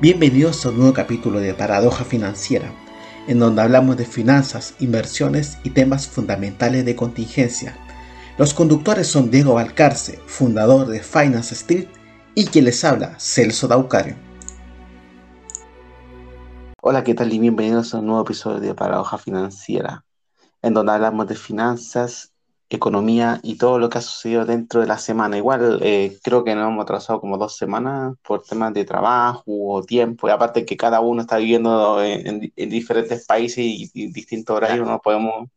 Bienvenidos a un nuevo capítulo de Paradoja Financiera, en donde hablamos de finanzas, inversiones y temas fundamentales de contingencia. Los conductores son Diego Valcarce, fundador de Finance Street, y quien les habla, Celso Daucario. Hola, ¿qué tal? Y bienvenidos a un nuevo episodio de Paradoja Financiera, en donde hablamos de finanzas economía y todo lo que ha sucedido dentro de la semana. Igual eh, creo que nos hemos atrasado como dos semanas por temas de trabajo o tiempo, y aparte que cada uno está viviendo en, diferentes países y, distintos horarios, no podemos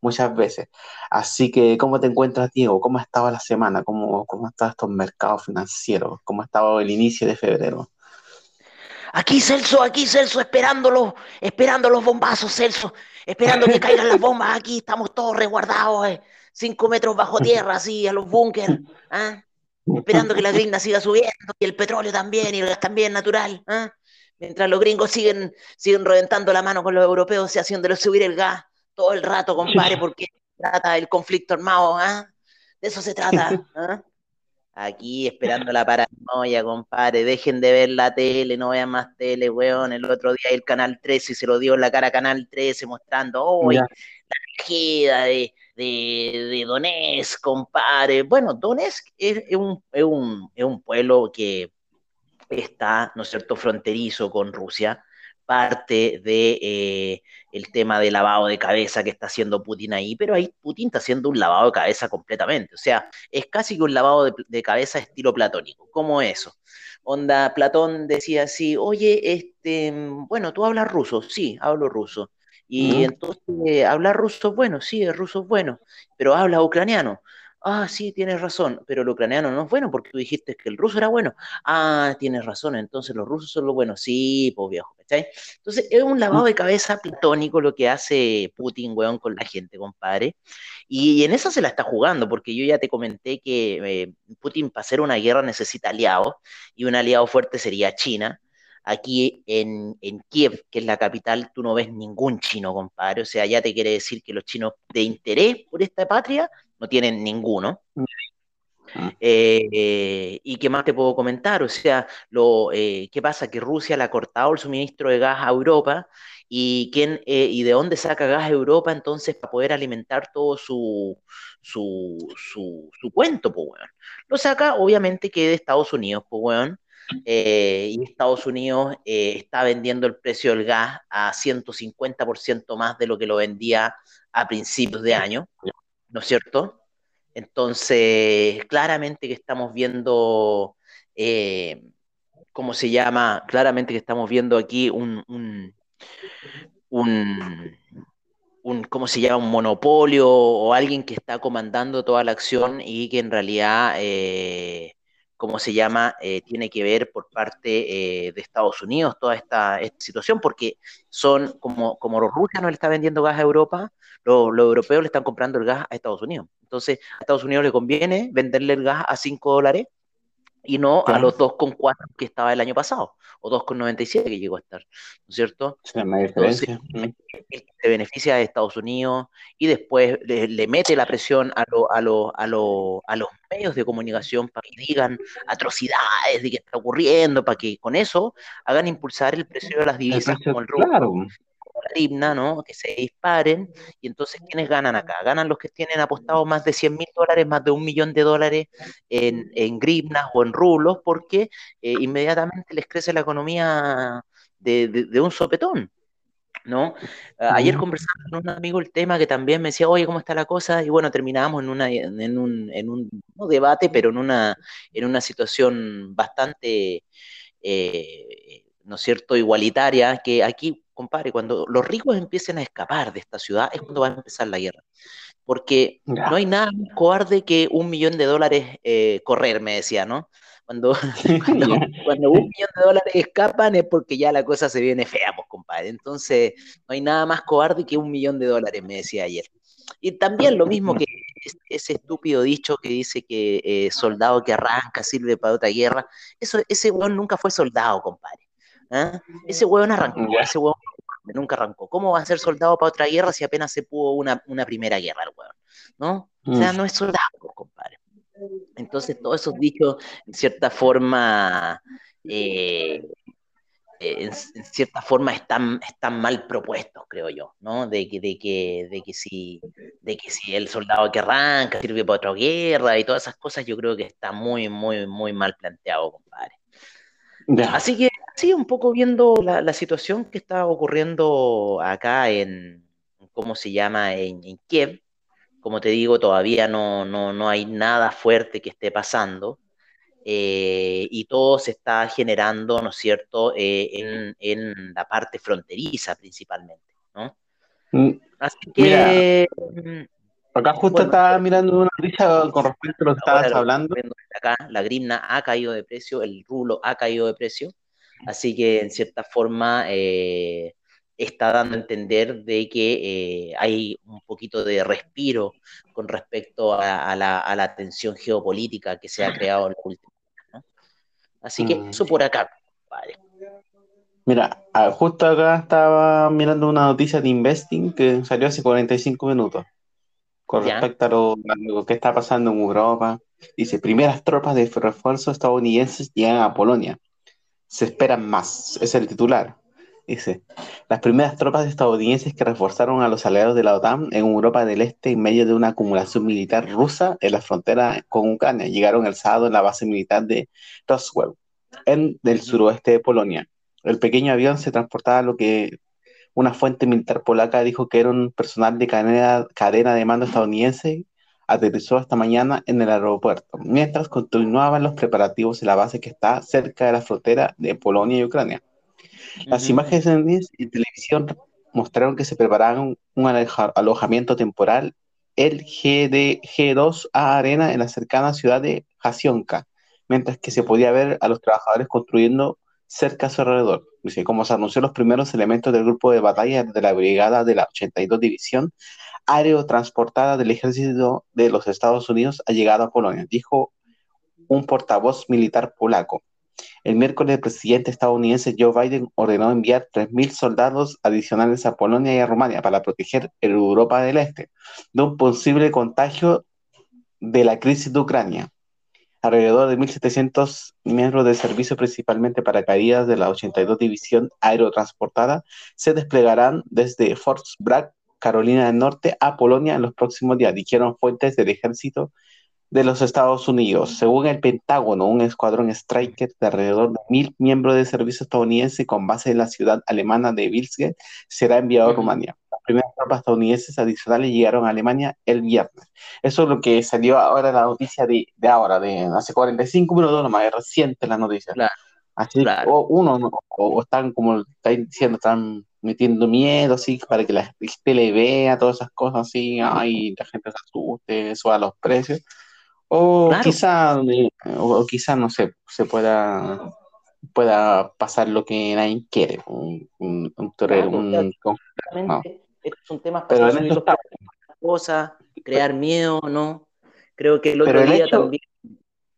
muchas veces. Así que, ¿cómo te encuentras, Diego? ¿Cómo ha estado la semana? ¿Cómo, cómo han estado estos mercados financieros? ¿Cómo ha estado el inicio de febrero? Aquí, Celso, aquí, Celso, esperándolo, esperando los bombazos, Celso, esperando que caigan las bombas. Aquí estamos todos resguardados. Eh cinco metros bajo tierra, así, a los búnker, ¿ah? esperando que la gringa siga subiendo, y el petróleo también, y el gas también natural, ¿ah? mientras los gringos siguen, siguen reventando la mano con los europeos y haciéndoles subir el gas todo el rato, compadre, porque trata el conflicto armado, ¿ah? de eso se trata. Aquí esperando la paranoia, compadre. Dejen de ver la tele, no vean más tele, weón. El otro día el Canal 13 se lo dio en la cara a Canal 13 mostrando, hoy la tragedia de, de, de Donetsk, compadre. Bueno, Donetsk es, un, es, un, es un pueblo que está, ¿no es cierto?, fronterizo con Rusia, parte de eh, el tema de lavado de cabeza que está haciendo Putin ahí, pero ahí Putin está haciendo un lavado de cabeza completamente, o sea, es casi que un lavado de, de cabeza estilo platónico, ¿cómo eso? Onda, Platón decía así, oye, este, bueno, ¿tú hablas ruso? Sí, hablo ruso. Y entonces, ¿hablar ruso bueno? Sí, el ruso es bueno, pero habla ucraniano. Ah, sí, tienes razón, pero el ucraniano no es bueno porque tú dijiste que el ruso era bueno. Ah, tienes razón, entonces los rusos son los buenos. Sí, pues viejo, ¿cachai? Entonces es un lavado de cabeza platónico lo que hace Putin, weón, con la gente, compadre. Y, en eso se la está jugando, porque yo ya te comenté que eh, Putin para hacer una guerra necesita aliados, y un aliado fuerte sería China Aquí en, Kiev, que es la capital, tú no ves ningún chino, compadre. O sea, ya te quiere decir que los chinos de interés por esta patria no tienen ninguno. Ah. Eh, ¿Y qué más te puedo comentar? O sea, lo, eh, ¿qué pasa? Que Rusia le ha cortado el suministro de gas a Europa y, quién, eh, y de dónde saca gas a Europa entonces para poder alimentar todo su, su, su, su cuento, pues, weón. Lo saca obviamente que de Estados Unidos, pues, weón. Eh, y Estados Unidos eh, está vendiendo el precio del gas a 150% más de lo que lo vendía a principios de año, ¿no es cierto? Entonces, claramente que estamos viendo, eh, ¿cómo se llama? Claramente que estamos viendo aquí un, un, un, ¿cómo se llama? Un monopolio o alguien que está comandando toda la acción y que en realidad ¿cómo se llama? Eh, tiene que ver por parte eh, de Estados Unidos toda esta, situación, porque son como, como rusos no le están vendiendo gas a Europa, los, europeos le están comprando el gas a Estados Unidos. Entonces, a Estados Unidos le conviene venderle el gas a 5 dólares y no a los 2,4 que estaba el año pasado, o 2,97 que llegó a estar, ¿no es cierto? Entonces, se beneficia de Estados Unidos y después le, mete la presión a, a, a, a los medios de comunicación para que digan atrocidades de qué está ocurriendo, para que con eso hagan impulsar el precio de las divisas como el rublo. la himna, ¿no? Que se disparen. Y entonces, ¿quiénes ganan acá? Ganan los que tienen apostados más de 100 mil dólares, más de un millón de dólares en, en gribnas o en rublos, porque eh, inmediatamente les crece la economía de, un sopetón. ¿no? Ayer conversaba con un amigo el tema que también me decía, oye, ¿cómo está la cosa? Y bueno, terminábamos en, una, en, un, en un debate, pero en una, en una situación bastante, eh, ¿no es cierto?, igualitaria, que aquí compadre, cuando los ricos empiecen a escapar de esta ciudad es cuando va a empezar la guerra. Porque no hay nada más cobarde que un millón de dólares eh, correr, me decía, ¿no? Cuando, cuando, un millón de dólares escapan es porque ya la cosa se viene fea, pues, compadre. Entonces, no hay nada más cobarde que un millón de dólares, me decía ayer. Y también lo mismo que ese estúpido dicho que dice que eh, soldado que arranca sirve para otra guerra. Eso, ese weón nunca fue soldado, compadre. ¿ah? Ese hueón arrancó, ese hueón nunca arrancó. ¿Cómo va a ser soldado para otra guerra si apenas se pudo una, primera guerra el hueón? ¿No? O sea, mm. no es soldado, compadre. Entonces, todos esos dichos, en cierta forma, eh, en, cierta forma están, están mal propuestos, creo yo, ¿no? De que, de que, de que, si, de que si el soldado que arranca sirve para otra guerra y todas esas cosas, yo creo que está muy, muy, muy mal planteado, compadre. Así que, sí, un poco viendo la, situación que está ocurriendo acá en, ¿cómo se llama?, en, Kiev. Como te digo, todavía no, no, no hay nada fuerte que esté pasando. Eh, y todo se está generando, ¿no es cierto?, eh, en, la parte fronteriza principalmente, ¿no? Mm, Así que... Mm, acá justo estaba mirando una noticia con respecto a lo que estabas hablando. Acá la grimna ha caído de precio, el rulo ha caído de precio, así que en cierta forma eh, está dando a entender de que hay un poquito de respiro con respecto a, la, a, la, tensión geopolítica que se ha creado en los últimos Así que mm. eso por acá, vale. Mira, ah, justo acá estaba mirando una noticia de Investing que salió hace 45 minutos con respecto a lo, que está pasando en Europa. Dice, primeras tropas de refuerzo estadounidenses llegan a Polonia. Se esperan más, es el titular. Dice, las primeras tropas estadounidenses que reforzaron a los aliados de la OTAN en Europa del Este en medio de una acumulación militar rusa en la frontera con Ucrania llegaron el sábado en la base militar de Roswell, en el suroeste de Polonia. El pequeño avión se transportaba lo que una fuente militar polaca dijo que era un personal de cadena, cadena de mando estadounidense aterrizó esta mañana en el aeropuerto, mientras continuaban los preparativos en la base que está cerca de la frontera de Polonia y Ucrania. Las imágenes en televisión mostraron que se preparaban un alojamiento temporal, el GD-G2A Arena, en la cercana ciudad de Jasionka, mientras que se podía ver a los trabajadores construyendo cerca a su alrededor. Dice, como se anunció los primeros elementos del grupo de batalla de la brigada de la 82 División Aerotransportada del Ejército de los Estados Unidos ha llegado a Polonia, dijo un portavoz militar polaco. El miércoles, el presidente estadounidense Joe Biden ordenó enviar 3.000 soldados adicionales a Polonia y a Rumania para proteger Europa del Este de un posible contagio de la crisis de Ucrania. Alrededor de 1.700 miembros de servicio, principalmente para caídas de la 82 División Aerotransportada, se desplegarán desde Fort Bragg, Carolina del Norte, a Polonia en los próximos días, dijeron fuentes del ejército de los Estados Unidos. Según el Pentágono, un escuadrón Striker de alrededor de mil miembros de servicio estadounidense con base en la ciudad alemana de Vilsge será enviado a Rumania. Las primeras tropas estadounidenses adicionales llegaron a Alemania el viernes. Eso es lo que salió ahora la noticia de, ahora, de hace 45 minutos, nomás es reciente la noticia. Así, o uno, o, están, como está diciendo, están metiendo miedo, así, para que la gente le vea todas esas cosas, así, ay, la gente se asuste, suba los precios. O quizá, eh, o, quizá, no sé, se pueda, pueda pasar lo que nadie quiere, un, un, un, un, Estos son temas para cosas, crear miedo, ¿no? Creo que el otro día también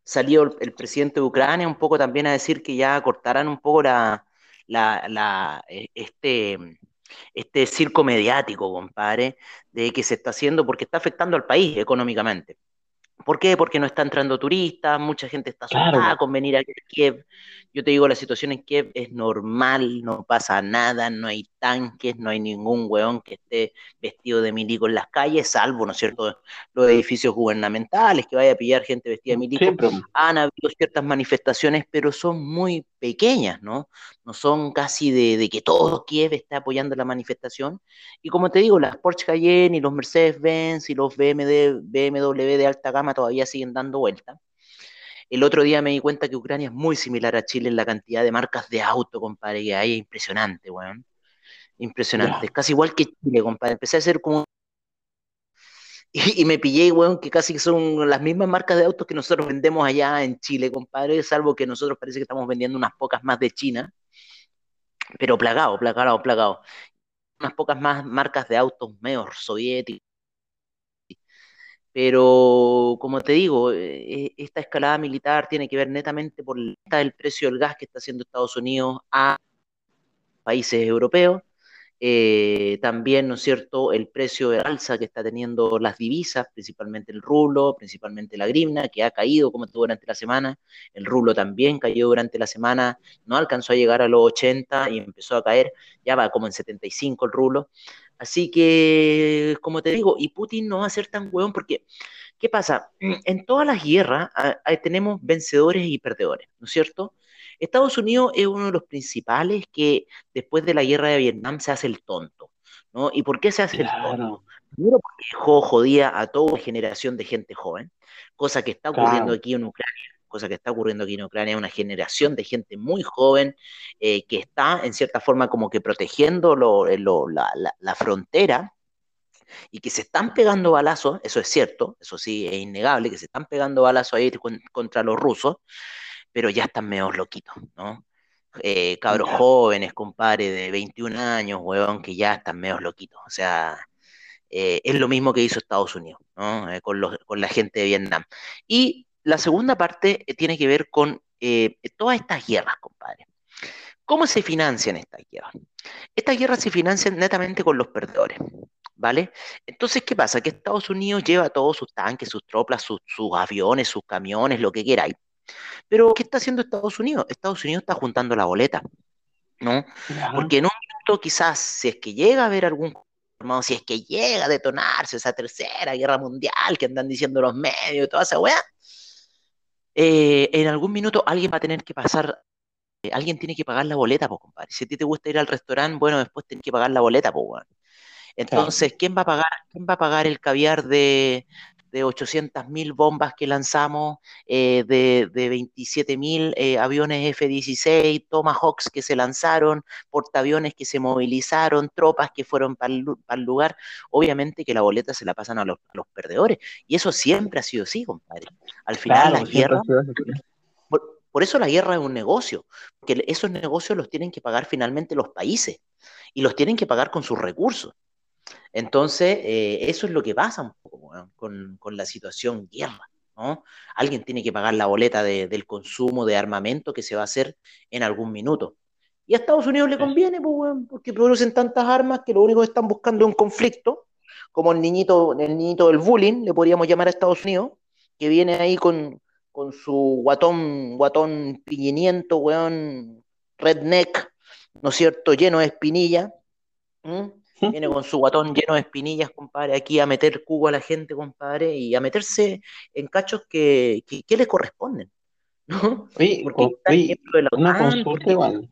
salió el, presidente de Ucrania un poco también a decir que ya cortarán un poco la, la, la e, este, este circo mediático, compadre, de que se está haciendo porque está afectando al país económicamente. ¿Por qué? Porque no está entrando turistas, mucha gente está asustada con venir a Kiev. Yo te digo, la situación en Kiev es normal, no pasa nada, no hay tanques, no hay ningún weón que esté vestido de milico en las calles, salvo, ¿no es cierto?, los edificios gubernamentales, que vaya a pillar gente vestida de milico. Han habido ciertas manifestaciones, pero son muy pequeñas, ¿no? No son casi de, que todo Kiev está apoyando la manifestación. Y como te digo, las Porsche Cayenne y los Mercedes-Benz y los BMW, BMW de alta gama todavía siguen dando vuelta. El otro día me di cuenta que Ucrania es muy similar a Chile en la cantidad de marcas de auto, compadre, que hay. Impresionante, weón. Impresionante. Es casi igual que Chile, compadre. Empecé a hacer como. Y, me pillé, weón, que casi son las mismas marcas de autos que nosotros vendemos allá en Chile, compadre, salvo que nosotros parece que estamos vendiendo unas pocas más de China, pero plagado, plagado, plagado. Unas pocas más marcas de autos medio soviéticos pero, como te digo, eh, esta escalada militar tiene que ver netamente por el precio del gas que está haciendo Estados Unidos a países europeos. eh, también, ¿no es cierto?, el precio de alza que está teniendo las divisas, principalmente el rublo, principalmente la grivna, que ha caído como todo durante la semana. El rublo también cayó durante la semana, no alcanzó a llegar a los 80 y empezó a caer, ya va como en 75 el rublo. Así que, como te digo, y Putin no va a ser tan hueón porque, ¿qué pasa? En todas las guerras ah, ah, tenemos vencedores y perdedores, ¿no es cierto? Estados Unidos es uno de los principales que después de la guerra de Vietnam se hace el tonto, ¿no? ¿Y por qué se hace el tonto? Primero porque dejó jodía a toda generación de gente joven, cosa que está ocurriendo aquí en Ucrania, cosa que está ocurriendo aquí en Ucrania, una generación de gente muy joven eh, que está en cierta forma como que protegiendo eh, la, frontera y que se están pegando balazos, eso es cierto, eso sí es innegable, que se están pegando balazos ahí contra los rusos, pero ya están medio loquitos, ¿no? Eh, cabros jóvenes, compadre, de 21 años, huevón, que ya están medio loquitos. O sea, eh, es lo mismo que hizo Estados Unidos, ¿no? Eh, con, con, la gente de Vietnam. Y la segunda parte tiene que ver con todas estas guerras, compadre. ¿Cómo se financian estas guerras? Estas guerras se financian netamente con los perdedores, ¿vale? Entonces, ¿qué pasa? Que Estados Unidos lleva todos sus tanques, sus tropas, sus, sus aviones, sus camiones, lo que queráis, pero, ¿qué está haciendo Estados Unidos? Estados Unidos está juntando la boleta, ¿no? Porque en un minuto quizás, si es que llega a haber algún si es que llega a detonarse esa tercera guerra mundial que andan diciendo los medios y toda esa weá, eh, en algún minuto alguien va a tener que pasar, eh, alguien tiene que pagar la boleta, pues, compadre. Si a ti te gusta ir al restaurante, bueno, después tienes que pagar la boleta, pues, weón. Entonces, ¿quién va a pagar, quién va a pagar el caviar de, de 800.000 bombas que lanzamos, eh, de, de 27.000 eh, aviones F-16, Tomahawks que se lanzaron, portaaviones que se movilizaron, tropas que fueron para el, lugar. Obviamente que la boleta se la pasan a los, perdedores. Y eso siempre ha sido así, compadre. Al final la guerra... Por, eso la guerra es un negocio, porque esos negocios los tienen que pagar finalmente los países y los tienen que pagar con sus recursos. Entonces, eh, eso es lo que pasa un poco con, la situación guerra. ¿no? Alguien tiene que pagar la boleta del consumo de armamento que se va a hacer en algún minuto. Y a Estados Unidos le conviene, pues, porque producen tantas armas que lo único que están buscando es un conflicto, como el niñito, el niñito del bullying, le podríamos llamar a Estados Unidos, que viene ahí con, su guatón, guatón piñiniento, weón, redneck, ¿no es cierto?, lleno de espinilla. Viene con su guatón lleno de espinillas, compadre, aquí a meter cubo a la gente, compadre, y a meterse en cachos que, que, le corresponden. ¿no? porque una consulta igual.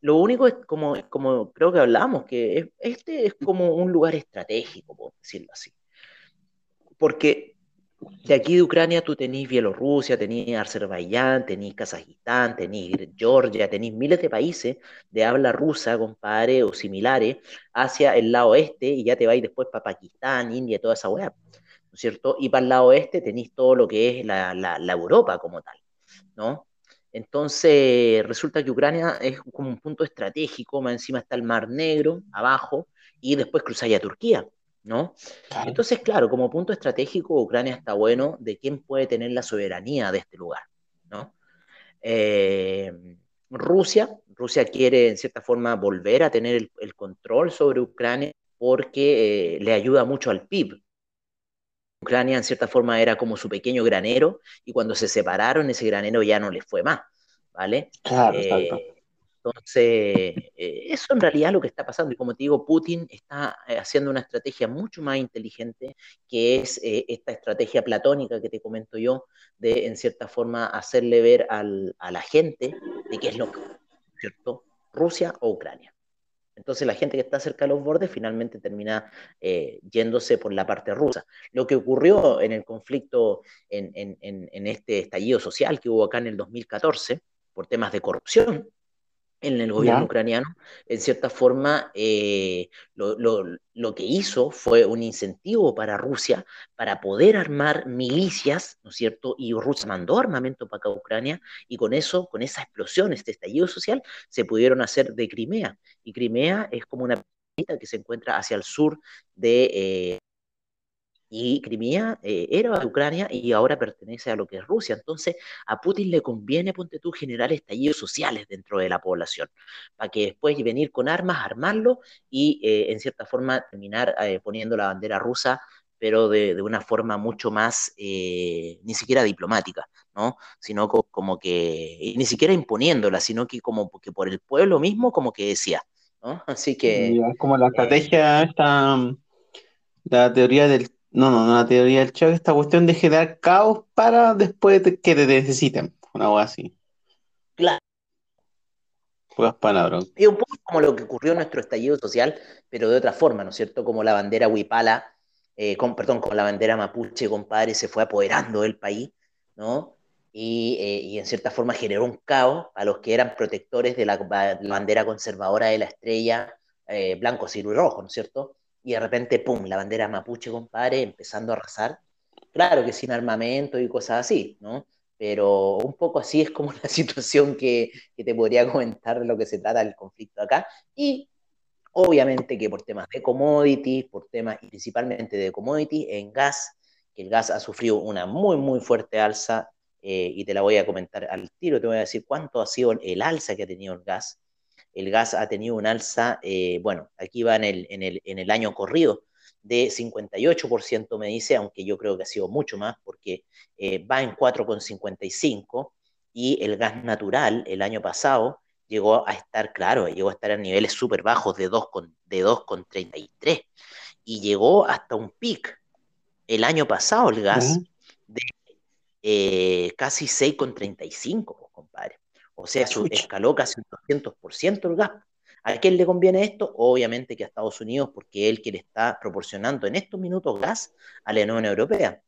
lo único es como, como creo que hablamos, que este es como un lugar estratégico, por decirlo así. Porque de aquí de Ucrania tú tenés Bielorrusia, tenés Azerbaiyán, tenés Kazajistán, tenés Georgia, tenés miles de países de habla rusa, compadre, o similares, hacia el lado este, y ya te vais después para Pakistán, India, toda esa weá, ¿no es cierto? Y para el lado oeste tenés todo lo que es la, la, Europa como tal, ¿no? Entonces, resulta que Ucrania es como un punto estratégico, más encima está el Mar Negro, abajo, y después cruzáis a Turquía. ¿No? Entonces, claro, como punto estratégico, Ucrania está bueno de quién puede tener la soberanía de este lugar, ¿no? Eh, Rusia, Rusia quiere en cierta forma volver a tener el, control sobre Ucrania porque eh, le ayuda mucho al PIB. Ucrania en cierta forma era como su pequeño granero y cuando se separaron ese granero ya no les fue más, ¿vale? Claro, eh, entonces, eh, eso en realidad es lo que está pasando. Y como te digo, Putin está eh, haciendo una estrategia mucho más inteligente, que es eh, esta estrategia platónica que te comento yo, de en cierta forma hacerle ver al, a la gente de qué es lo que, ¿cierto? Rusia o Ucrania. Entonces la gente que está cerca de los bordes finalmente termina yéndose por la parte rusa. Lo que ocurrió en el conflicto, en, en, en este estallido social que hubo acá en el 2014, por temas de corrupción, en el gobierno ucraniano, en cierta forma, eh, lo, que hizo fue un incentivo para Rusia para poder armar milicias, ¿no es cierto? Y Rusia mandó armamento para acá a Ucrania y con eso, con esa explosión, este estallido social, se pudieron hacer de Crimea. Y Crimea es como una que se encuentra hacia el sur de... Eh, y Crimea eh, era de Ucrania y ahora pertenece a lo que es Rusia. Entonces, a Putin le conviene, ponte tú, generar estallidos sociales dentro de la población, para que después venir con armas, armarlo y, eh, en cierta forma, terminar eh, poniendo la bandera rusa pero de, de, una forma mucho más, ni siquiera diplomática, ¿no? Sino co como que, ni siquiera imponiéndola, sino que como que por el pueblo mismo, como que decía, ¿no? Así que... Es como la estrategia, esta, la teoría del no, no, no, la teoría del choque, esta cuestión de generar caos para después de que te necesiten, una cosa así. Claro. Juegas palabras. Es un poco como lo que ocurrió en nuestro estallido social, pero de otra forma, ¿no es cierto? Como la bandera huipala, eh, con, perdón, con la bandera mapuche, compadre, se fue apoderando del país, ¿no? Y, eh, y, en cierta forma generó un caos a los que eran protectores de la, la bandera conservadora de la estrella, eh, blanco, cielo y rojo, ¿no es cierto? Y de repente, ¡pum!, la bandera mapuche, compadre, empezando a arrasar. Claro que sin armamento y cosas así, ¿no? Pero un poco así es como la situación que, que te podría comentar de lo que se trata del conflicto acá. Y obviamente que por temas de commodities, por temas principalmente de commodities, en gas, que el gas ha sufrido una muy, muy fuerte alza, eh, y te la voy a comentar al tiro, te voy a decir cuánto ha sido el alza que ha tenido el gas el gas ha tenido un alza, eh, bueno, aquí va en el, en, el, en el año corrido, de 58%, me dice, aunque yo creo que ha sido mucho más, porque eh, va en 4,55 y el gas natural el año pasado llegó a estar, claro, llegó a estar a niveles súper bajos de 2,33 y llegó hasta un pic el año pasado el gas de eh, casi 6,35, compadre. O sea, su, escaló casi un 200% el gas. ¿A quién le conviene esto? Obviamente que a Estados Unidos, porque el que le está proporcionando en estos minutos gas a la Unión Europea.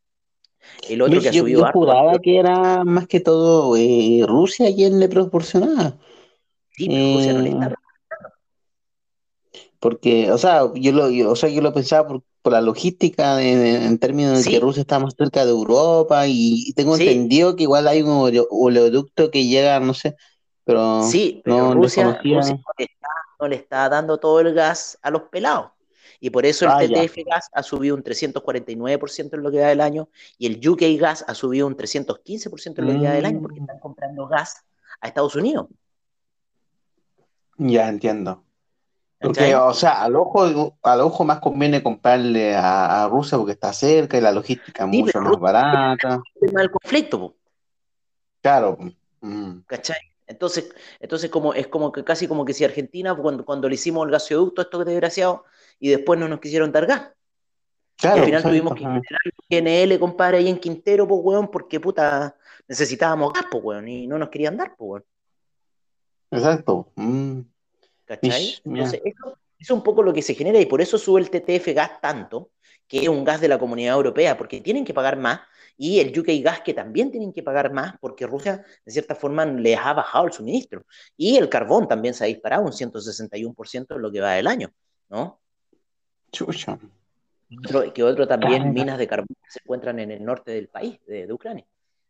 El otro yo, que ha subido. Yo, yo juraba que era más que todo eh, Rusia quien le proporcionaba. Sí, pero eh, Rusia no le está proporcionando. Porque, o sea, yo lo, yo, o sea, yo lo pensaba por, por la logística de, de, en términos de sí. que Rusia está más cerca de Europa y tengo sí. entendido que igual hay un oleoducto que llega, no sé, pero sí, pero no, Rusia, Rusia no, le está, no, le está, dando todo el gas a los pelados. Y por eso el ah, TTF ya. Gas ha subido un 349% en lo que da del año y el UK Gas ha subido un 315% en lo que da del año porque están comprando gas a Estados Unidos. Ya entiendo. Porque, o sea, al ojo, al ojo más conviene comprarle a, a Rusia porque está cerca y la logística es sí, mucho más barata. El del conflicto. Po. Claro. Mm. ¿Cachai? Entonces, entonces como, es como que casi como que si Argentina, cuando, cuando le hicimos el gasoducto, esto que desgraciado, y después no nos quisieron dar gas. Claro, y al final exacto, tuvimos que generar GNL, compadre, ahí en Quintero, pues, weón, porque puta, necesitábamos gas, pues, weón, y no nos querían dar, pues, weón. Exacto. Mm. ¿Cachai? Entonces, eso es un poco lo que se genera y por eso sube el TTF gas tanto, que es un gas de la comunidad europea, porque tienen que pagar más, y el UK Gas que también tienen que pagar más, porque Rusia, de cierta forma, les ha bajado el suministro. Y el carbón también se ha disparado un 161% en lo que va del año, ¿no? Chucha. Otro, que otro también, Caramba. minas de carbón que se encuentran en el norte del país, de, de Ucrania.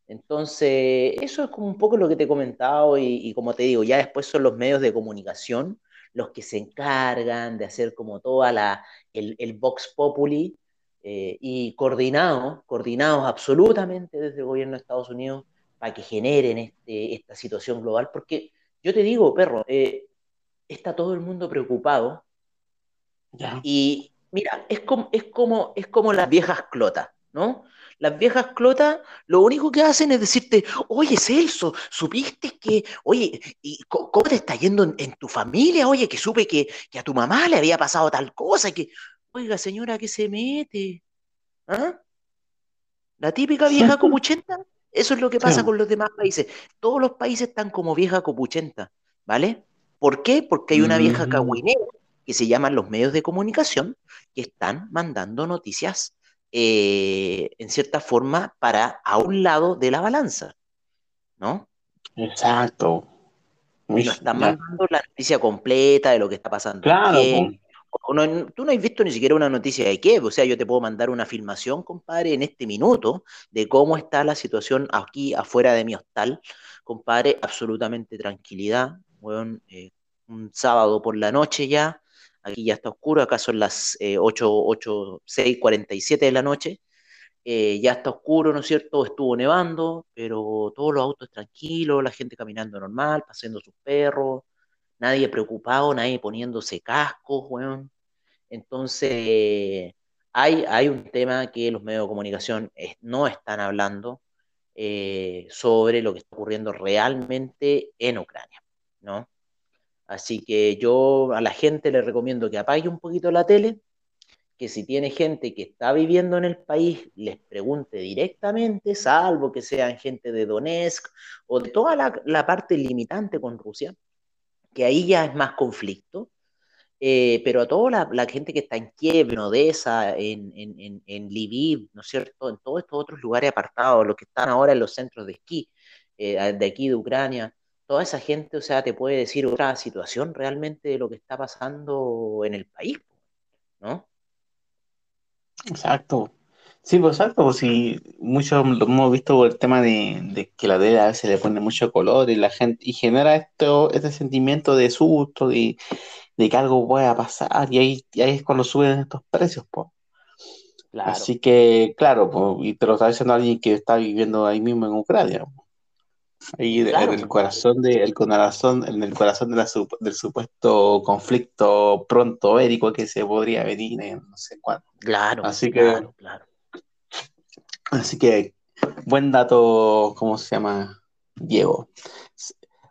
Entonces, eso es como un poco lo que te he comentado y, y, como te digo, ya después son los medios de comunicación los que se encargan de hacer como toda la, el, el Vox Populi eh, y coordinados, coordinados absolutamente desde el gobierno de Estados Unidos para que generen este, esta situación global, porque yo te digo, perro, eh, está todo el mundo preocupado ya. y mira, es como, es, como, es como las viejas clotas, ¿no? Las viejas clotas lo único que hacen es decirte, oye Celso, ¿supiste que, oye, ¿y cómo te está yendo en, en tu familia? Oye, que supe que, que, a tu mamá le había pasado tal cosa, que, oiga señora, ¿qué se mete? ¿Ah? La típica vieja copuchenta, eso es lo que pasa sí. con los demás países. Todos los países están como vieja copuchenta, ¿vale? ¿Por qué? Porque hay una vieja cagüinera que se llaman los medios de comunicación que están mandando noticias eh, en cierta forma, para a un lado de la balanza, ¿no? Exacto. Muy, no están mandando la noticia completa de lo que está pasando. Claro. No, tú no has visto ni siquiera una noticia de qué, o sea, yo te puedo mandar una filmación, compadre, en este minuto, de cómo está la situación aquí afuera de mi hostal, compadre, absolutamente tranquilidad, bueno, eh, un sábado por la noche ya, aquí ya está oscuro, acá son las eh, 8, 8, 6, 47 de la noche, eh, ya está oscuro, ¿no es cierto? Estuvo nevando, pero todos los autos tranquilos, la gente caminando normal, paseando sus perros, nadie preocupado, nadie poniéndose cascos, weón. Entonces, hay, hay un tema que los medios de comunicación no están hablando eh, sobre lo que está ocurriendo realmente en Ucrania, ¿no? Así que yo a la gente le recomiendo que apague un poquito la tele, que si tiene gente que está viviendo en el país, les pregunte directamente, salvo que sean gente de Donetsk o de toda la, parte limitante con Rusia, que ahí ya es más conflicto, eh, pero a toda la, gente que está en Kiev, en Odessa, en, en, Lviv, ¿no es cierto? En todos estos otros lugares apartados, los que están ahora en los centros de esquí, eh, de aquí de Ucrania, toda esa gente, o sea, te puede decir otra situación realmente de lo que está pasando en el país, ¿no? Exacto. Sí, pues exacto, pues sí, muchos lo hemos visto por el tema de, que la tele a veces le pone mucho color y la gente, y genera esto, este sentimiento de susto, de, que algo pueda pasar, y ahí, ahí es cuando suben estos precios, pues. Así que, claro, pues, y te lo está diciendo alguien que está viviendo ahí mismo en Ucrania. Ahí en el corazón de, el corazón, en el corazón de la, del supuesto conflicto pronto bélico que se podría venir en no sé cuándo. Claro, así que, claro. Así que, buen dato, ¿cómo se llama? Diego.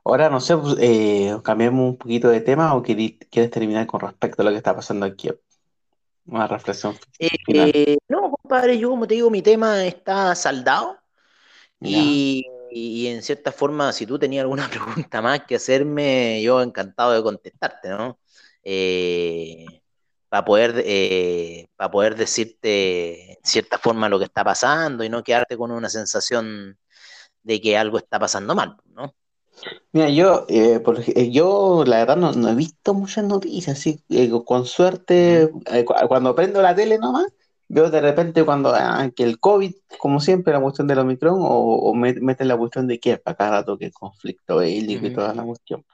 Ahora, no sé, pues, eh, cambiamos un poquito de tema o quieres, terminar con respecto a lo que está pasando aquí. Una reflexión final. Eh, no, compadre, yo como te digo, mi tema está saldado. Y y, en cierta forma, si tú tenías alguna pregunta más que hacerme, yo encantado de contestarte, ¿no? Eh, para poder, eh, para poder decirte en cierta forma lo que está pasando y no quedarte con una sensación de que algo está pasando mal, ¿no? Mira, yo, eh, yo la verdad no, he visto muchas noticias, así con suerte, cuando prendo la tele nomás, veo de repente cuando ah, que el COVID, como siempre, la cuestión del Omicron, o, o meten la cuestión de que para cada rato que conflicto bélico y toda la cuestión.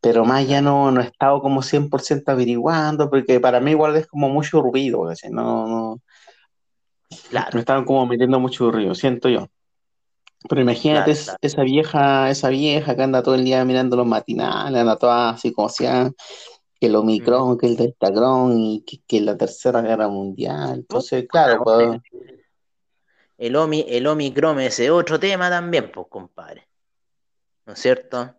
Pero más ya no, no he estado como 100% averiguando, porque para mí igual es como mucho ruido, no, no. Claro. Me estaban como metiendo mucho ruido, siento yo. Pero imagínate esa vieja, esa vieja que anda todo el día mirando los matinales, anda toda así como sea que el Omicron, que el Deltacron y que, la Tercera Guerra Mundial. Entonces, claro, pues, el, Omi, el Omicron es otro tema también, pues, compadre. ¿No es cierto?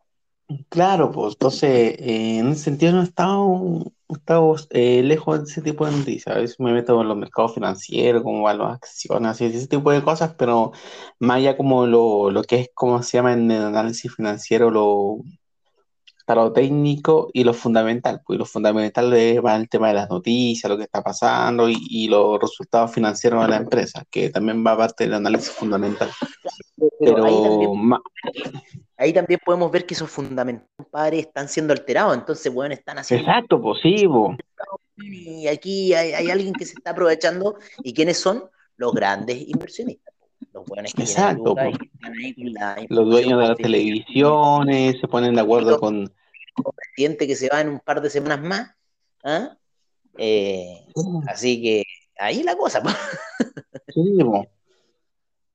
Claro, pues entonces, eh, en ese sentido no estamos, estamos eh, lejos de ese tipo de noticias. A veces me meto en los mercados financieros, como las acciones, y ese tipo de cosas, pero más allá como lo, lo que es, como se llama en el análisis financiero, lo, para lo técnico y lo fundamental. Pues lo fundamental es el tema de las noticias, lo que está pasando y, los resultados financieros de la empresa, que también va a parte del análisis fundamental. Pero, ahí, también, podemos ver que esos fundamentos, padre, están siendo alterados, entonces, bueno, están haciendo... Exacto, posible. Pues, y aquí hay, hay alguien que se está aprovechando. ¿Y quiénes son? Los grandes inversionistas los buenos que Exacto, los dueños de las televisiones se ponen de acuerdo con presidente que se va en un par de semanas más. ¿ah? Eh, así que ahí la cosa. Sí,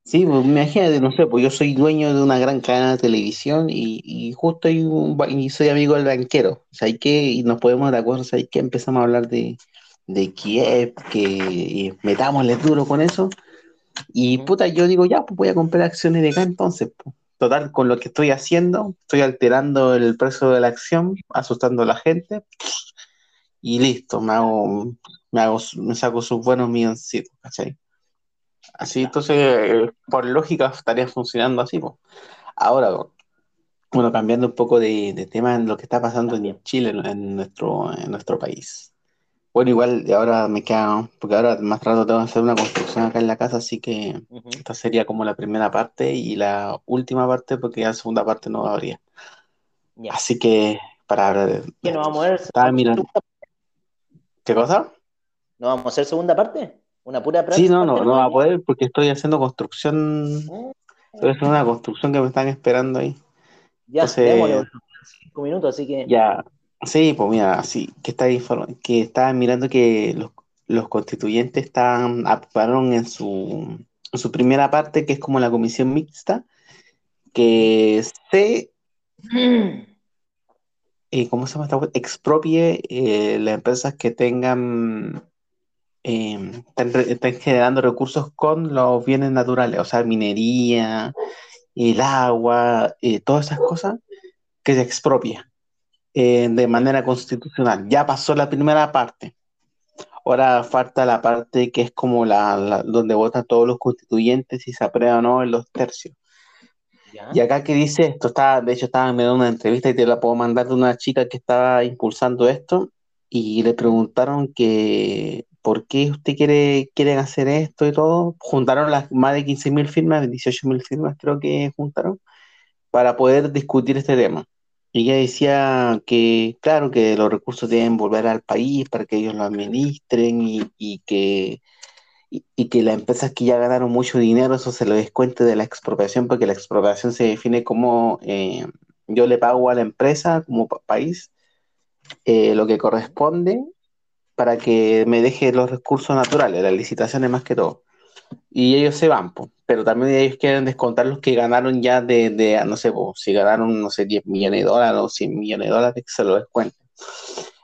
sí pues, imagínate, no sé, pues yo soy dueño de una gran cadena de televisión y, justo hay un, y soy amigo del banquero. O sea, hay que, y nos podemos de acuerdo, o sea, hay que empezamos a hablar de, de Kiev, que metámosle duro con eso y puta, yo digo, ya, pues voy a comprar acciones de acá entonces. Total, con lo que estoy haciendo, estoy alterando el precio de la acción, asustando a la gente, y listo, me hago, me hago, me saco sus buenos milloncitos, ¿cachai? Así, entonces, por lógica, estaría funcionando así, pues. Ahora, bueno, cambiando un poco de, tema en lo que está pasando en Chile, en nuestro, en nuestro país. Bueno, igual ahora me queda, porque ahora más rato tengo que hacer una construcción acá en la casa, así que esta sería como la primera parte y la última parte, porque la segunda parte no habría. Así que, para hablar ¿Qué no vamos a ver? Estaba mirando. ¿Qué cosa? ¿No vamos a hacer segunda parte? ¿Una pura Sí, no, no, no va a poder porque estoy haciendo construcción. Ah. Estoy haciendo una construcción que me están esperando ahí. Ya, Entonces, cinco minutos, así que. Ya, Sí, pues mira, sí, que está que estaba mirando que los constituyentes están, aprobaron en su, en su primera parte, que es como la comisión mixta, que se eh, ¿cómo se llama esta web? Expropie eh, las empresas que tengan eh, están, generando recursos con los bienes naturales, o sea, minería, el agua, todas esas cosas que se expropia de manera constitucional. Ya pasó la primera parte. Ahora falta la parte que es como la, donde votan todos los constituyentes y se aprueba o no en los tercios. Y acá que dice esto, está, de hecho estaba en una entrevista y te la puedo mandar de una chica que estaba impulsando esto y le preguntaron que por qué usted quiere quieren hacer esto y todo. Juntaron las más de 15.000 firmas, 18.000 firmas creo que juntaron, para poder discutir este tema. Ella decía que, claro, que los recursos deben volver al país para que ellos lo administren y, y que y, que las empresas que ya ganaron mucho dinero, eso se lo descuente de la expropiación, porque la expropiación se define como eh, yo le pago a la empresa como país eh, lo que corresponde para que me deje los recursos naturales, las licitaciones más que todo. Y ellos se van, pero también ellos quieren descontar los que ganaron ya de, de no sé, si ganaron, no sé, 10 millones de dólares o 100 millones de dólares, que se lo descuenten.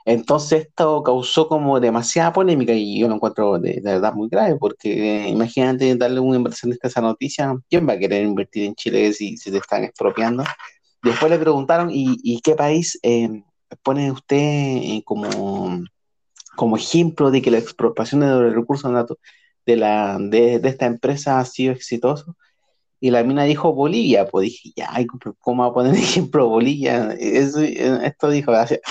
Entonces esto causó como demasiada polémica y yo lo encuentro de, verdad muy grave porque eh, imagínate darle a un inversionista esa noticia, ¿quién va a querer invertir en Chile si, se te están expropiando? Después le preguntaron, ¿y, qué país eh, pone usted eh, como, como ejemplo de que la expropiación de los recursos de, la, de, esta empresa ha sido exitoso? Y la mina dijo Bolivia, pues dije, ya, ¿cómo va a poner ejemplo Bolivia? esto dijo, gracias.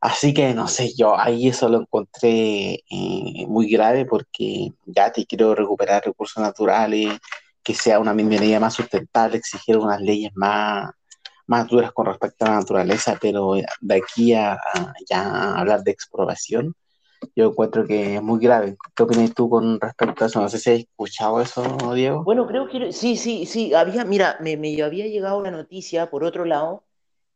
Así que no sé, yo ahí eso lo encontré eh, muy grave porque ya te quiero recuperar recursos naturales, que sea una minería más sustentable, exigir unas leyes más, más duras con respecto a la naturaleza, pero de aquí a, ya hablar de expropiación, yo encuentro que es muy grave. ¿Qué opinas tú con respecto a eso? No sé si has escuchado eso, Diego. Bueno, creo que sí, sí, sí. Había, mira, me, me había llegado la noticia por otro lado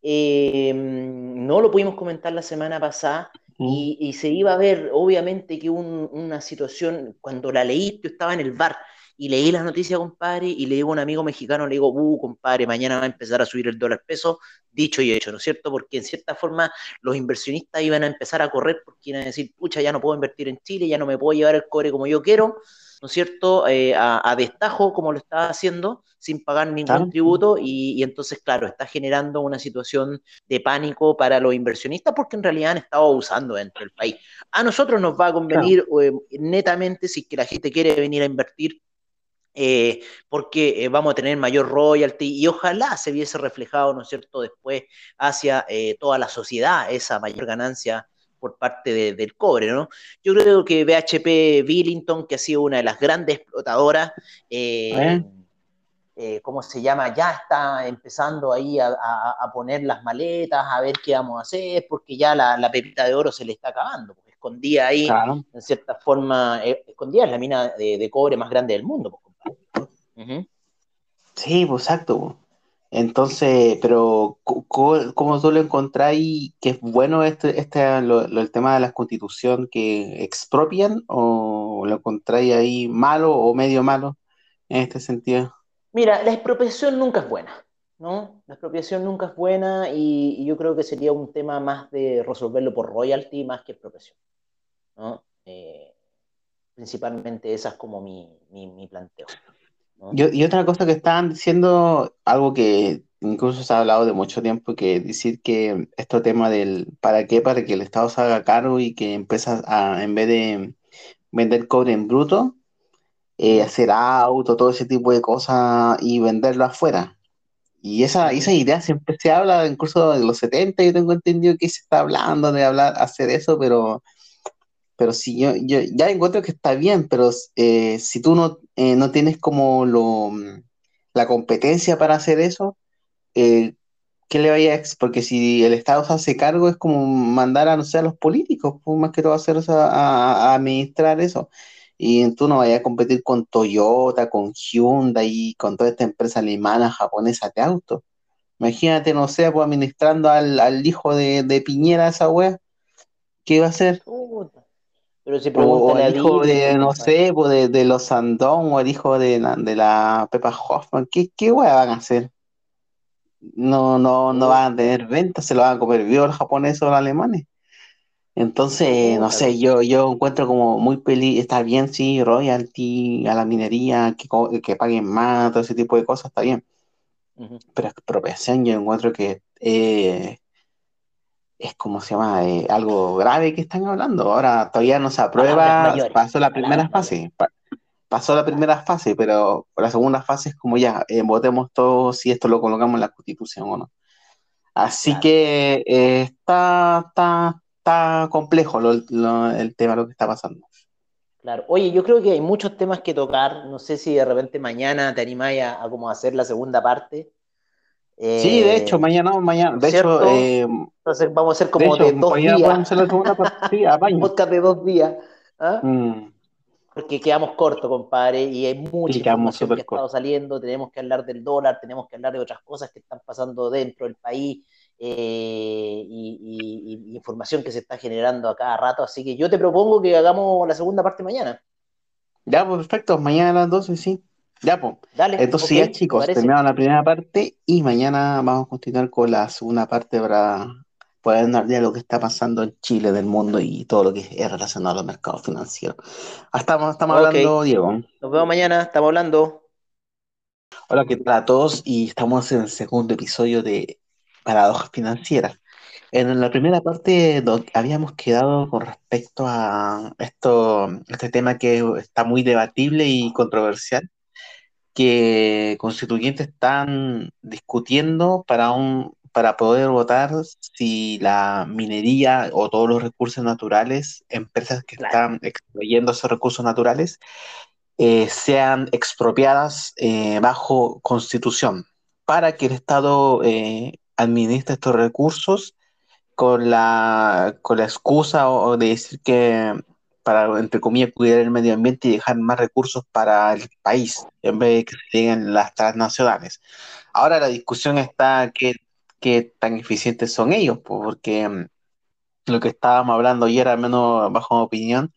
eh, no lo pudimos comentar la semana pasada y, se iba a ver, obviamente, que una situación, cuando la leí, yo estaba en el bar y leí la noticia, compadre, y le digo a un amigo mexicano, le digo, uh, compadre, mañana va a empezar a subir el dólar peso, dicho y hecho, ¿no es cierto? Porque en cierta forma los inversionistas iban a empezar a correr porque iban a decir, pucha, ya no puedo invertir en Chile, ya no me puedo llevar el cobre como yo quiero, ¿no es cierto?, eh, a, destajo como lo estaba haciendo, sin pagar ningún tributo, y, entonces, claro, está generando una situación de pánico para los inversionistas porque en realidad han estado abusando dentro del país. A nosotros nos va a convenir eh, netamente si que la gente quiere venir a invertir eh, porque vamos a tener mayor royalty y ojalá se viese reflejado, ¿no es cierto?, después hacia toda la sociedad esa mayor ganancia por parte del cobre, ¿no? Yo creo que BHP Billington, que ha sido una de las grandes explotadoras, eh, eh, ¿cómo se llama? Ya está empezando ahí a, poner las maletas, a ver qué vamos a hacer, porque ya la, pepita de oro se le está acabando, porque escondía ahí, en cierta forma, eh, escondía es la mina de, cobre más grande del mundo. Pues, Sí, pues exacto. Entonces, pero ¿cómo tú lo encontráis que es bueno este, este el tema de la constitución que expropian o lo encontráis ahí malo o medio malo en este sentido? Mira, la expropiación nunca es buena, ¿no? La expropiación nunca es buena y, yo creo que sería un tema más de resolverlo por royalty más que expropiación, ¿no? Eh, principalmente esa es como mi, mi planteo. Y, otra cosa que estaban diciendo, algo que incluso se ha hablado de mucho tiempo, que decir que este tema del ¿para qué? Para que el Estado se haga caro y que empieza a, en vez de vender cobre en bruto, eh, hacer auto, todo ese tipo de cosas y venderlo afuera. Y esa, esa idea siempre se habla, incluso de los 70, yo tengo entendido que se está hablando de hablar, hacer eso, pero pero si yo, yo ya encuentro que está bien, pero eh, si tú no, eh, no tienes como lo, la competencia para hacer eso, eh, ¿qué le vaya a... Porque si el Estado se hace cargo es como mandar a, no sé, a los políticos, pues, más que todo hacer a, a, administrar eso. Y tú no vayas a competir con Toyota, con Hyundai y con toda esta empresa alemana, japonesa de autos. Imagínate, no sé, pues administrando al, al hijo de, Piñera esa wea. ¿Qué va a hacer? Pero si o, el hijo de, no sé, de, de, los Sandón o el hijo de, de la Pepa Hoffman, ¿qué, qué van a hacer? No, no, no van a tener ventas, se lo van a comer vivo los japoneses o los alemanes. Entonces, no sé, yo, yo encuentro como muy peli, está bien, sí, royalty a la minería, que, que paguen más, todo ese tipo de cosas, está bien. Pero expropiación yo encuentro que eh, es como se llama, eh, algo grave que están hablando. Ahora todavía no se aprueba, pasó la primera fase, pasó la primera fase, pero la segunda fase es como ya, eh, votemos todos si esto lo colocamos en la constitución o no. Así que está, está, está complejo el tema, lo que está pasando. Claro. Oye, yo creo que hay muchos temas que tocar. No sé si de repente mañana te animáis a, a como hacer la segunda parte sí, de hecho, eh, mañana, mañana. De hecho, eh, Entonces vamos a hacer como de, dos días. Un podcast de dos días. ¿ah? Mm. Porque quedamos cortos, compadre, y hay mucha información que ha estado saliendo. Tenemos que hablar del dólar, tenemos que hablar de otras cosas que están pasando dentro del país eh, y, información que se está generando a cada rato. Así que yo te propongo que hagamos la segunda parte mañana. Ya, pues, perfecto. Mañana a las 12, sí. Ya, pues. Dale, Entonces, ya, chicos, terminamos la primera parte y mañana vamos a continuar con la segunda parte para poder hablar de lo que está pasando en Chile, del mundo y todo lo que es relacionado a los mercados financieros. Ah, estamos, estamos hablando, Diego. Nos vemos mañana, estamos hablando. Hola, ¿qué tal a todos? Y estamos en el segundo episodio de Paradojas Financieras. En la primera parte habíamos quedado con respecto a esto, este tema que está muy debatible y controversial, que constituyentes están discutiendo para, un, para poder votar si la minería o todos los recursos naturales, empresas que están extrayendo esos recursos naturales, eh, sean expropiadas eh, bajo constitución para que el Estado eh, administre estos recursos con la, con la excusa o de decir que para, entre comillas, cuidar el medio ambiente y dejar más recursos para el país, en vez de que se lleguen las transnacionales. Ahora la discusión está qué, tan eficientes son ellos, porque mm, lo que estábamos hablando ayer, al menos bajo mi opinión,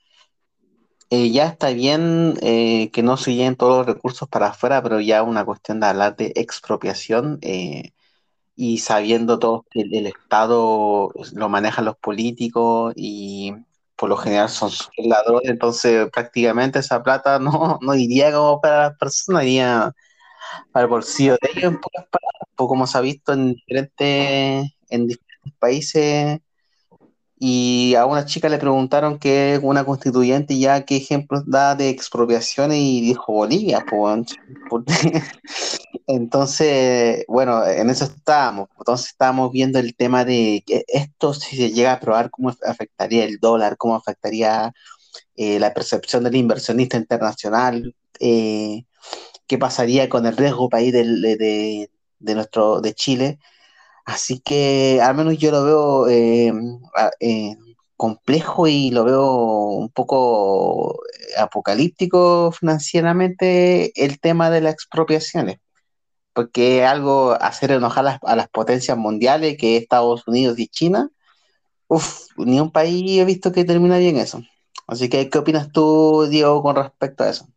eh, ya está bien eh, que no se lleguen todos los recursos para afuera, pero ya una cuestión de hablar de expropiación eh, y sabiendo todos que el, Estado lo manejan los políticos y por lo general son ladrones, entonces prácticamente esa plata no, no iría como para las personas, iría el bolsillo de ellos, en pocas palabras, pues, como se ha visto en diferentes, en diferentes países. Y a una chica le preguntaron qué es una constituyente ya qué ejemplos da de expropiaciones y dijo Bolivia, Entonces, bueno, en eso estábamos. Entonces estábamos viendo el tema de que esto, si se llega a aprobar, cómo afectaría el dólar, cómo afectaría eh, la percepción del inversionista internacional, eh, qué pasaría con el riesgo país de, nuestro, de Chile. Así que al menos yo lo veo eh, complejo y lo veo un poco apocalíptico financieramente el tema de las expropiaciones porque algo hacer enojar a las, potencias mundiales, que es Estados Unidos y China, ni un país he visto que termina bien eso. Así que, ¿qué opinas tú, Diego, con respecto a eso?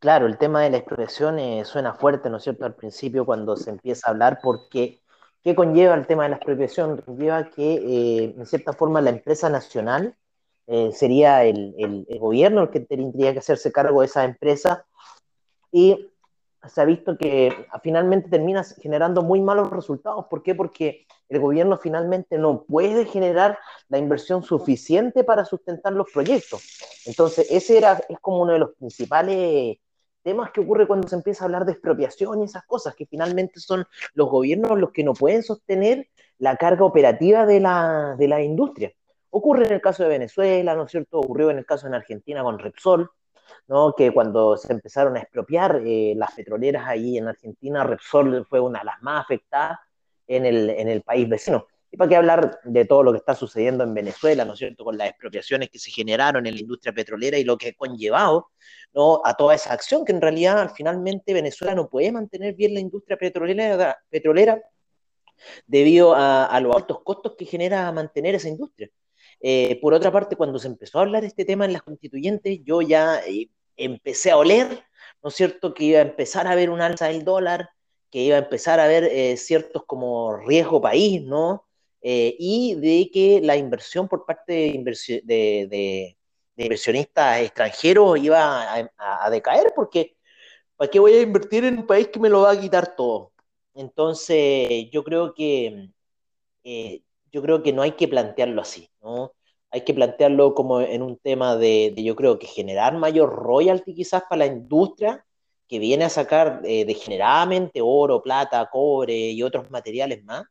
Claro, el tema de la expropiación eh, suena fuerte, ¿no es cierto?, al principio cuando se empieza a hablar, porque ¿qué conlleva el tema de la expropiación? Conlleva que, eh, en cierta forma, la empresa nacional eh, sería el, gobierno el que tendría que hacerse cargo de esa empresa y se ha visto que finalmente termina generando muy malos resultados. ¿Por qué? Porque el gobierno finalmente no puede generar la inversión suficiente para sustentar los proyectos. Entonces, ese era, es como uno de los principales temas que ocurre cuando se empieza a hablar de expropiación y esas cosas, que finalmente son los gobiernos los que no pueden sostener la carga operativa de la, de la industria. Ocurre en el caso de Venezuela, ¿no es cierto? Ocurrió en el caso de Argentina con Repsol, que cuando se empezaron a expropiar eh, las petroleras ahí en Argentina, Repsol fue una de las más afectadas en el, en el país vecino. Y para qué hablar de todo lo que está sucediendo en Venezuela, ¿no es cierto?, con las expropiaciones que se generaron en la industria petrolera y lo que ha conllevado ¿no? a toda esa acción, que en realidad finalmente Venezuela no puede mantener bien la industria petrolera, petrolera debido a, los altos costos que genera mantener esa industria. eh, por otra parte, cuando se empezó a hablar de este tema en las constituyentes, yo ya eh, empecé a oler, ¿no es cierto?, que iba a empezar a haber un alza del dólar, que iba a empezar a haber eh, ciertos como riesgo país, ¿no? Y de que la inversión por parte de, de, inversionistas extranjeros iba a, a decaer, porque ¿para qué voy a invertir en un país que me lo va a quitar todo? Entonces, yo creo que eh, yo creo que no hay que plantearlo así, ¿no? Hay que plantearlo como en un tema de, yo creo que generar mayor royalty quizás para la industria que viene a sacar eh, degeneradamente oro, plata, cobre y otros materiales más.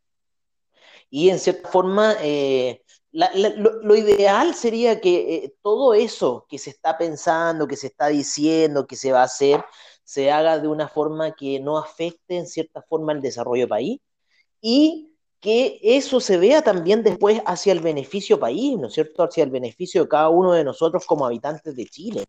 Y en cierta forma, eh, lo, ideal sería que todo eso que se está pensando, que se está diciendo, que se va a hacer, se haga de una forma que no afecte en cierta forma el desarrollo país y que eso se vea también después hacia el beneficio país, ¿no es cierto? Hacia el beneficio de cada uno de nosotros como habitantes de Chile,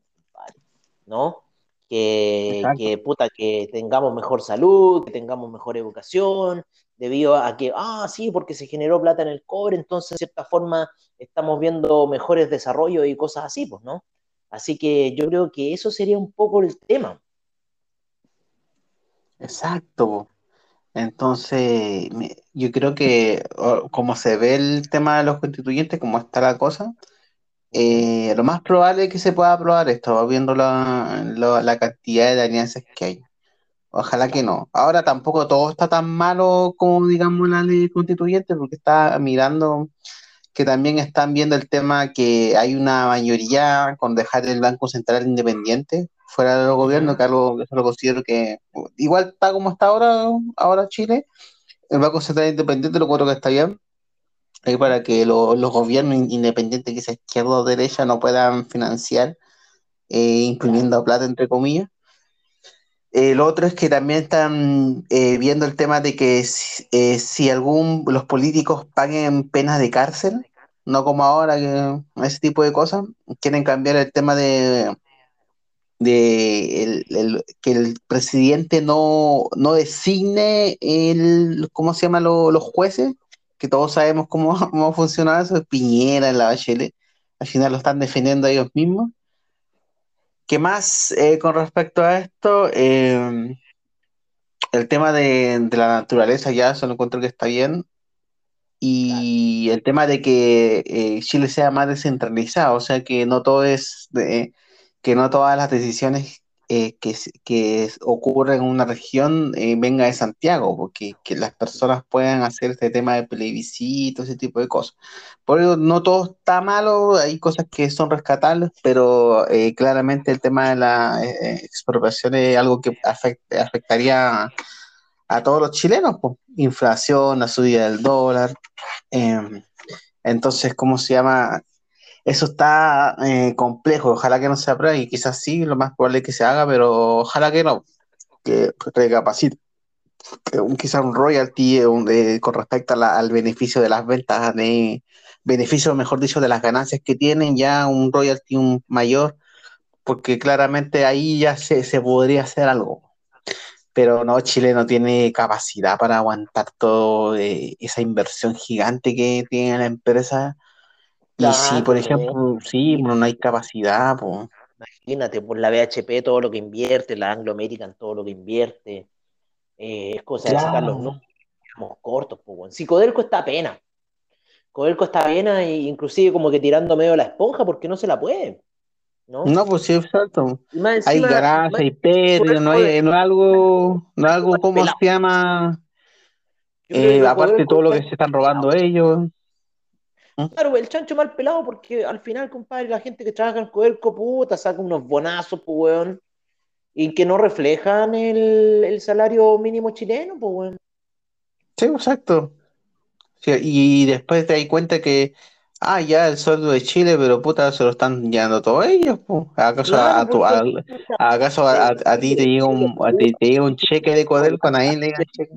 ¿no? Que, que, puta, que tengamos mejor salud, que tengamos mejor educación, debido a que, ah, sí, porque se generó plata en el cobre, entonces de cierta forma estamos viendo mejores desarrollos y cosas así, pues, ¿no? Así que yo creo que eso sería un poco el tema. Exacto. Entonces, yo creo que como se ve el tema de los constituyentes, como está la cosa, eh, lo más probable es que se pueda aprobar esto, viendo la, la, cantidad de alianzas que hay. Ojalá que no. Ahora tampoco todo está tan malo como, digamos, la ley constituyente, porque está mirando que también están viendo el tema que hay una mayoría con dejar el Banco Central independiente fuera del gobierno, que algo que lo considero que igual está como está ahora, ahora Chile, el Banco Central Independiente lo creo que está bien, ahí para que los gobiernos independientes, que sea izquierda o derecha, no puedan financiar eh, imprimiendo plata, entre comillas. El otro es que también están eh, viendo el tema de que eh, si algún los políticos paguen penas de cárcel, no como ahora, que ese tipo de cosas, quieren cambiar el tema de de el, que el presidente no, no designe el, ¿cómo se llama los jueces? Que todos sabemos cómo, cómo funciona eso, Piñera, la Bachelet, al final lo están defendiendo ellos mismos. ¿Qué más eh, con respecto a esto? Em, el tema de, la naturaleza ya, eso lo encuentro que está bien. Y el tema de que eh, Chile sea más descentralizado, o sea que no todo es de, que no todas las decisiones eh, que, que, ocurren en una región eh, vengan de Santiago, porque que las personas puedan hacer este tema de plebiscito, ese tipo de cosas. Por eso no todo está malo, hay cosas que son rescatables, pero eh, claramente el tema de la expropiación es algo que afectaría a todos los chilenos, pues. inflación, la subida del dólar. Em, entonces, ¿cómo se llama? Eso está eh, complejo, ojalá que no se apruebe y quizás sí, lo más probable es que se haga, pero ojalá que no, que recapacite. Quizás un royalty eh, con respecto al beneficio de las ventas, de beneficio, mejor dicho, de las ganancias que tienen, ya un royalty mayor, porque claramente ahí ya se, se podría hacer algo. Pero no, Chile no tiene capacidad para aguantar toda eh, esa inversión gigante que tiene la empresa y si, por ejemplo, sí, no hay capacidad, pues. Imagínate, por la BHP todo lo que invierte, la Anglo American todo lo que invierte. Eh, es cosa de sacar los números cortos, pues. Si Codelco está pena. Codelco está pena e inclusive como que tirando medio la esponja porque no se la puede. ¿no? No, pues sí, exacto. hay grasa, hay pérdida, no hay, no algo, no algo, ¿cómo se llama? Eh, aparte todo lo que se están robando ellos. Claro, el chancho mal pelado, porque al final, compadre, la gente que trabaja en Codelco, puta, saca unos bonazos, pues, weón, y que no reflejan el, salario mínimo chileno, pues, weón. Sí, exacto. y después te das cuenta que, ah, ya el sueldo de Chile, pero puta, se lo están llevando todos ellos, pues. ¿Acaso, a, tu, ¿acaso a, ti te llega un, te, llega un cheque de Codelco, a nadie le llega cheque?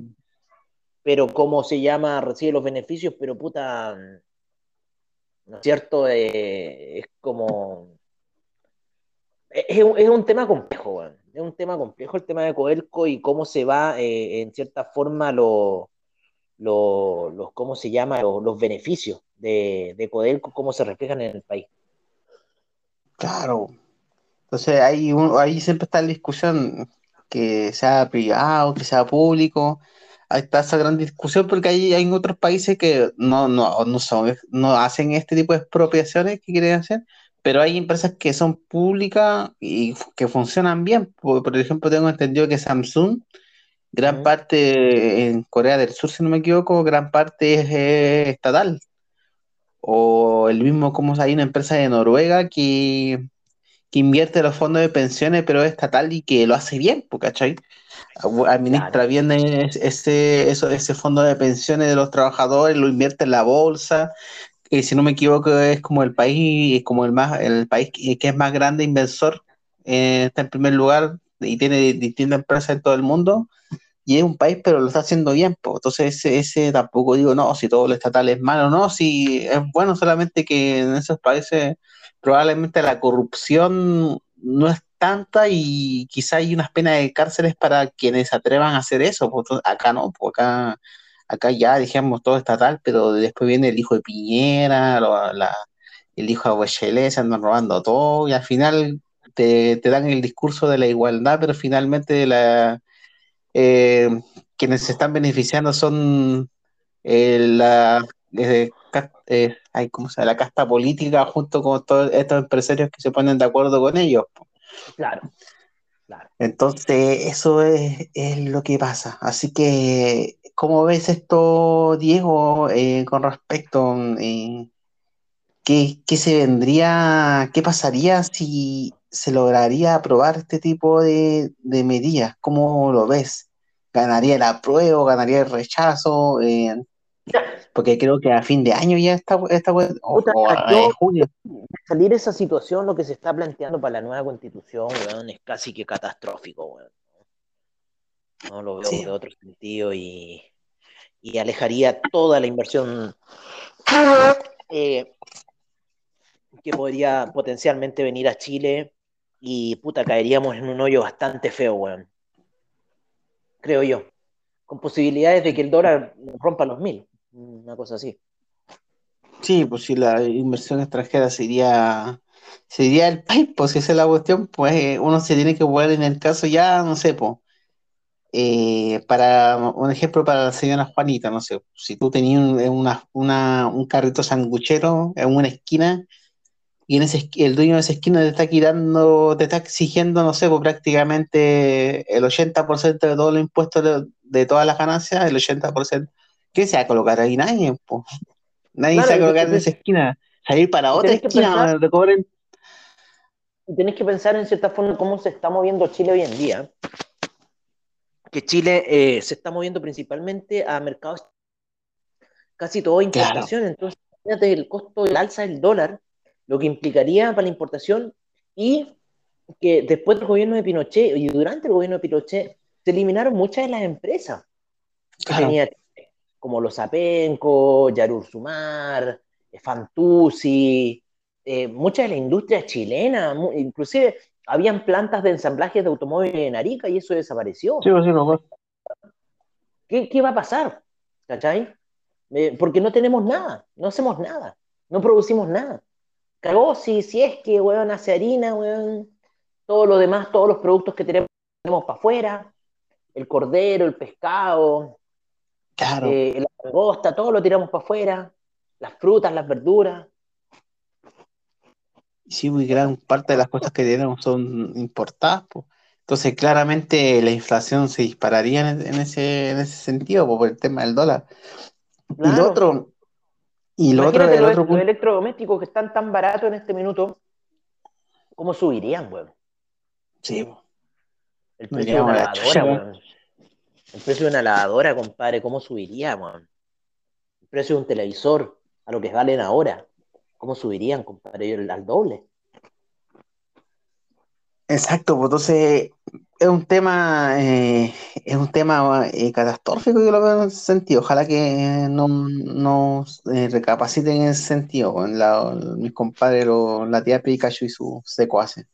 Pero, ¿cómo se llama? Recibe los beneficios, pero puta ¿no es cierto? Eh, es como... Es, un tema complejo, es un tema complejo el tema de Coelco y cómo se va, eh, en cierta forma, los, lo, ¿cómo se llama? Los, beneficios de, de Codelco, cómo se reflejan en el país. Claro. Entonces ahí, ahí siempre está la discusión que sea privado, que sea público. Ahí está esa gran discusión porque hay, hay otros países que no, no, no son, no hacen este tipo de expropiaciones que quieren hacer, pero hay empresas que son públicas y que funcionan bien. Por, por ejemplo, tengo entendido que Samsung, gran parte en Corea del Sur, si no me equivoco, gran parte es eh, estatal. O el mismo, como hay una empresa de Noruega que que invierte los fondos de pensiones, pero es estatal y que lo hace bien, ¿cachai? Claro, Administra bien es- ese, eso, ese fondo de pensiones de los trabajadores, lo invierte en la bolsa, y si no me equivoco es como el país, como el más, el país que, es más grande inversor, eh, está en primer lugar y tiene distintas empresas en todo el mundo, y es un país, pero lo está haciendo bien, pues. Entonces ese, ese tampoco digo, no, si todo lo estatal es malo, no, si es bueno, solamente que en esos países probablemente la corrupción no es tanta y quizá hay unas penas de cárceles para quienes atrevan a hacer eso, pues, acá no, pues acá, acá ya dijimos todo estatal, pero después viene el hijo de Piñera, el hijo de Bachelet, se andan robando todo y al final te, te dan el discurso de la igualdad, pero finalmente la eh, quienes se están beneficiando son eh, la, eh, ca- eh, ay, ¿cómo se llama? la casta política junto con todos estos empresarios que se ponen de acuerdo con ellos. claro, claro. Entonces, eso es, es lo que pasa. Así que, ¿cómo ves esto, Diego, eh, con respecto eh, qué, qué se vendría, qué pasaría si se lograría aprobar este tipo de, de medidas? ¿Cómo lo ves? ¿Ganaría el apruebo, ganaría el rechazo? Eh, porque creo que a fin de año ya está, esta, o, Puta, o a yo, junio. de salir esa situación, lo que se está planteando para la nueva constitución, weón, es casi que catastrófico, weón. No lo veo Sí, de otro sentido y, y alejaría toda la inversión eh, que podría potencialmente venir a Chile y puta, caeríamos en un hoyo bastante feo, weón. Creo yo. Con posibilidades de que el dólar rompa los mil. Una cosa así. sí, pues si la inversión extranjera sería, sería el país, pues si esa es la cuestión, pues eh, uno se tiene que jugar en el caso ya, no sé, pues. eh, para un ejemplo para la señora Juanita, no sé, si tú tenías un, una, un carrito sanguchero en una esquina y en ese, el dueño de esa esquina te está quitando, te está exigiendo, no sé, pues prácticamente el 80% de todos los impuestos de, de todas las ganancias, el 80%, ¿qué se va a colocar ahí? Nadie, pues. Nadie se va a colocar en esa esquina. Salir para otra esquina pensar, donde te cobren. y tenés que pensar en cierta forma cómo se está moviendo Chile hoy en día. Que Chile eh, se está moviendo principalmente a mercados casi todo Claro, importación. Entonces, imagínate el costo del alza del dólar, lo que implicaría para la importación y que después del gobierno de Pinochet y durante el gobierno de Pinochet se eliminaron muchas de las empresas que tenía como los Apenco, Yarur Sumar, eh, Fantuzzi, eh, mucha de la industria chilena, inclusive habían plantas de ensamblaje de automóviles en Arica y eso desapareció. sí, pues sí. ¿Qué, qué va a pasar? ¿Cachai? Eh, porque no tenemos nada, no hacemos nada, no producimos nada. Cagó si, si es que, weón, hace harina, weón, todo lo demás, todos los productos que tenemos, tenemos para afuera, el cordero, el pescado, Claro. eh, la langosta, todo lo tiramos para afuera, las frutas, las verduras. Sí, muy gran parte de las cosas que tenemos son importadas, pues. Entonces, claramente la inflación se dispararía en, en ese, en ese sentido, pues, por el tema del dólar. Y lo otro, y lo otro, el los, otro los electrodomésticos que están tan baratos en este minuto, ¿cómo subirían, weón? sí, El precio de una lavadora. El precio de una lavadora, compadre, ¿cómo subiría, weón? El precio de un televisor, a lo que valen ahora, ¿cómo subirían, compadre? Al doble. Exacto, pues entonces es un tema, eh, es un tema eh, catastrófico, yo lo veo en ese sentido. Ojalá que no, no eh, recapaciten en ese sentido, con la, mis compadres, lo- la tía Pikachu y su secuaces.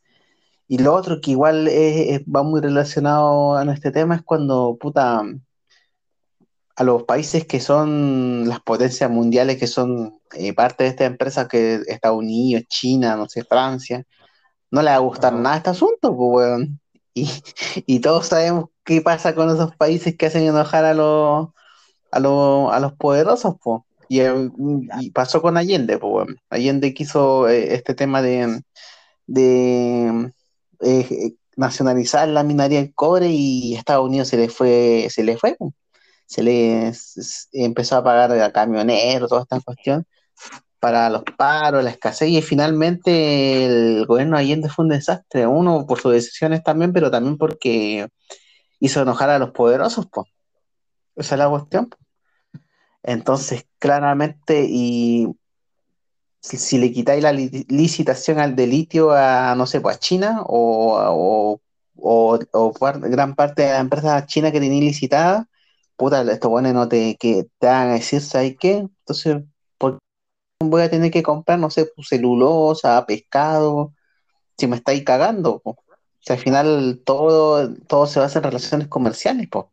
Y lo otro que igual es- es- va muy relacionado a este tema es cuando, puta, a los países que son las potencias mundiales, que son eh, parte de esta empresa, que Estados Unidos, China, no sé, Francia, no le va a gustar nada este asunto, pues, weón. Y, y, todos sabemos qué pasa con esos países que hacen enojar a los, a los, a los poderosos, pues. Y, pasó con Allende, pues, weón. Allende quiso eh, este tema de, de eh, nacionalizar la minería del cobre y Estados Unidos se le fue, se le fue, se le empezó a pagar a camioneros, toda esta cuestión, para los paros, la escasez, y finalmente el gobierno de Allende fue un desastre, uno por sus decisiones también, pero también porque hizo enojar a los poderosos, pues. Esa es la cuestión. Entonces, claramente, y si, le quitáis la licitación al de litio a, no sé, pues a China o, o, o, gran parte de las empresas chinas que tenéis licitadas, puta, estos buenos no te, que te hagan decir, ¿sabes qué? Entonces, ¿por qué voy a tener que comprar, no sé, pues, celulosa, pescado, si me estáis cagando? O sea, al final todo, todo se basa en relaciones comerciales, pues.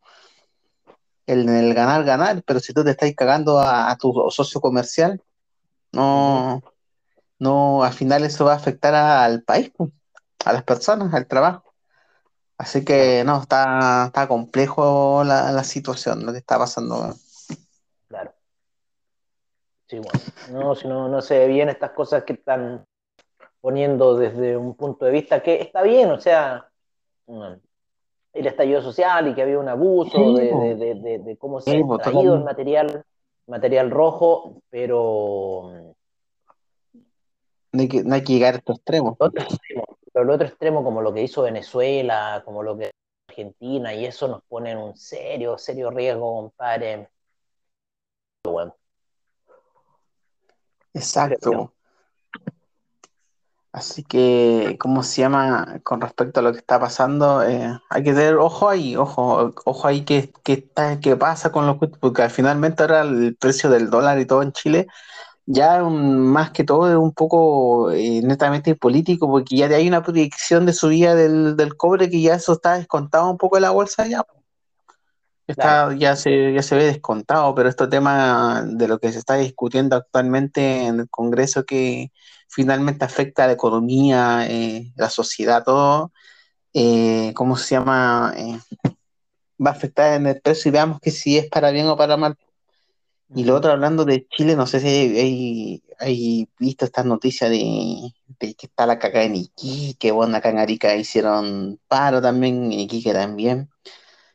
El, el ganar, ganar, pero si tú te estás cagando a, tu socio comercial, no, no, al final eso va a afectar al país, a las personas, al trabajo. Así que no, está, está complejo la, la situación, lo que está pasando. Claro. Sí, bueno, no, si no, no se ve bien estas cosas que están poniendo desde un punto de vista que está bien, o sea, el estallido social y que había un abuso de, de, de, cómo se ha extraído el material, material rojo, pero... No hay que, no hay que llegar a estos extremos. Otro extremo, pero el otro extremo, como lo que hizo Venezuela, como lo que Argentina, y eso nos pone en un serio, serio riesgo, compadre. Bueno. Exacto. Así que, ¿cómo se llama? Con respecto a lo que está pasando, eh, hay que tener ojo ahí, ojo, ojo ahí qué, está, qué pasa con los porque finalmente ahora el precio del dólar y todo en Chile ya más que todo es un poco eh, netamente político, porque ya hay una predicción de subida del, del cobre que ya eso está descontado un poco en la bolsa ya. Está, ya, se, ya se ve descontado, pero este tema de lo que se está discutiendo actualmente en el Congreso que finalmente afecta a la economía, eh, la sociedad, todo, eh, ¿cómo se llama? Eh, va a afectar en el precio y veamos que si es para bien o para mal. Y lo otro, hablando de Chile, no sé si hay, hay, visto estas noticias de, que está la caca en Iquique, bueno, acá en Arica hicieron paro también, en Iquique también.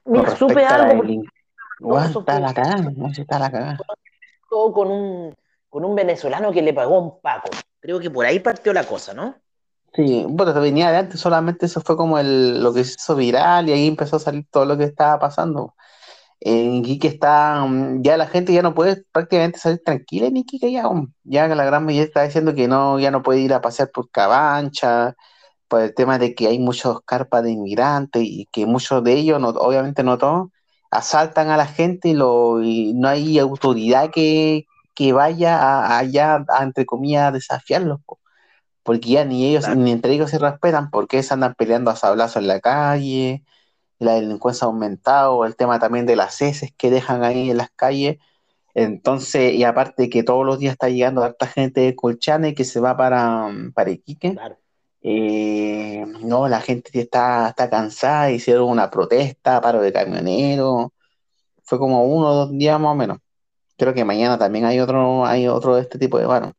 Mira, supe algo. está la cagada, no está la cagada. Todo con un, con un venezolano que le pagó un paco. Creo que por ahí partió la cosa, ¿no? Sí, bueno, venía de antes, solamente eso fue como el, lo que se hizo viral y ahí empezó a salir todo lo que estaba pasando en Iquique está, mm, ya la gente ya no puede prácticamente salir tranquila en Iquique ya, mm, ya la gran mayoría está diciendo que no, ya no puede ir a pasear por Cabancha, por el tema de que hay muchos carpas de inmigrantes y que muchos de ellos, no, obviamente no todos, asaltan a la gente y, lo, no hay autoridad que, vaya allá, a, entre comillas, a desafiarlos, porque ya ni ellos, ni entre ellos se respetan, porque se andan peleando a sablazos en la calle, la delincuencia ha aumentado, el tema también de las heces que dejan ahí en las calles. Entonces, y aparte que todos los días está llegando harta gente de Colchane que se va para, para Iquique. Eh, no, la gente está, está cansada, hicieron una protesta, paro de camioneros. Fue como uno o dos días más o menos. Creo que mañana también hay otro, hay otro de este tipo de paro.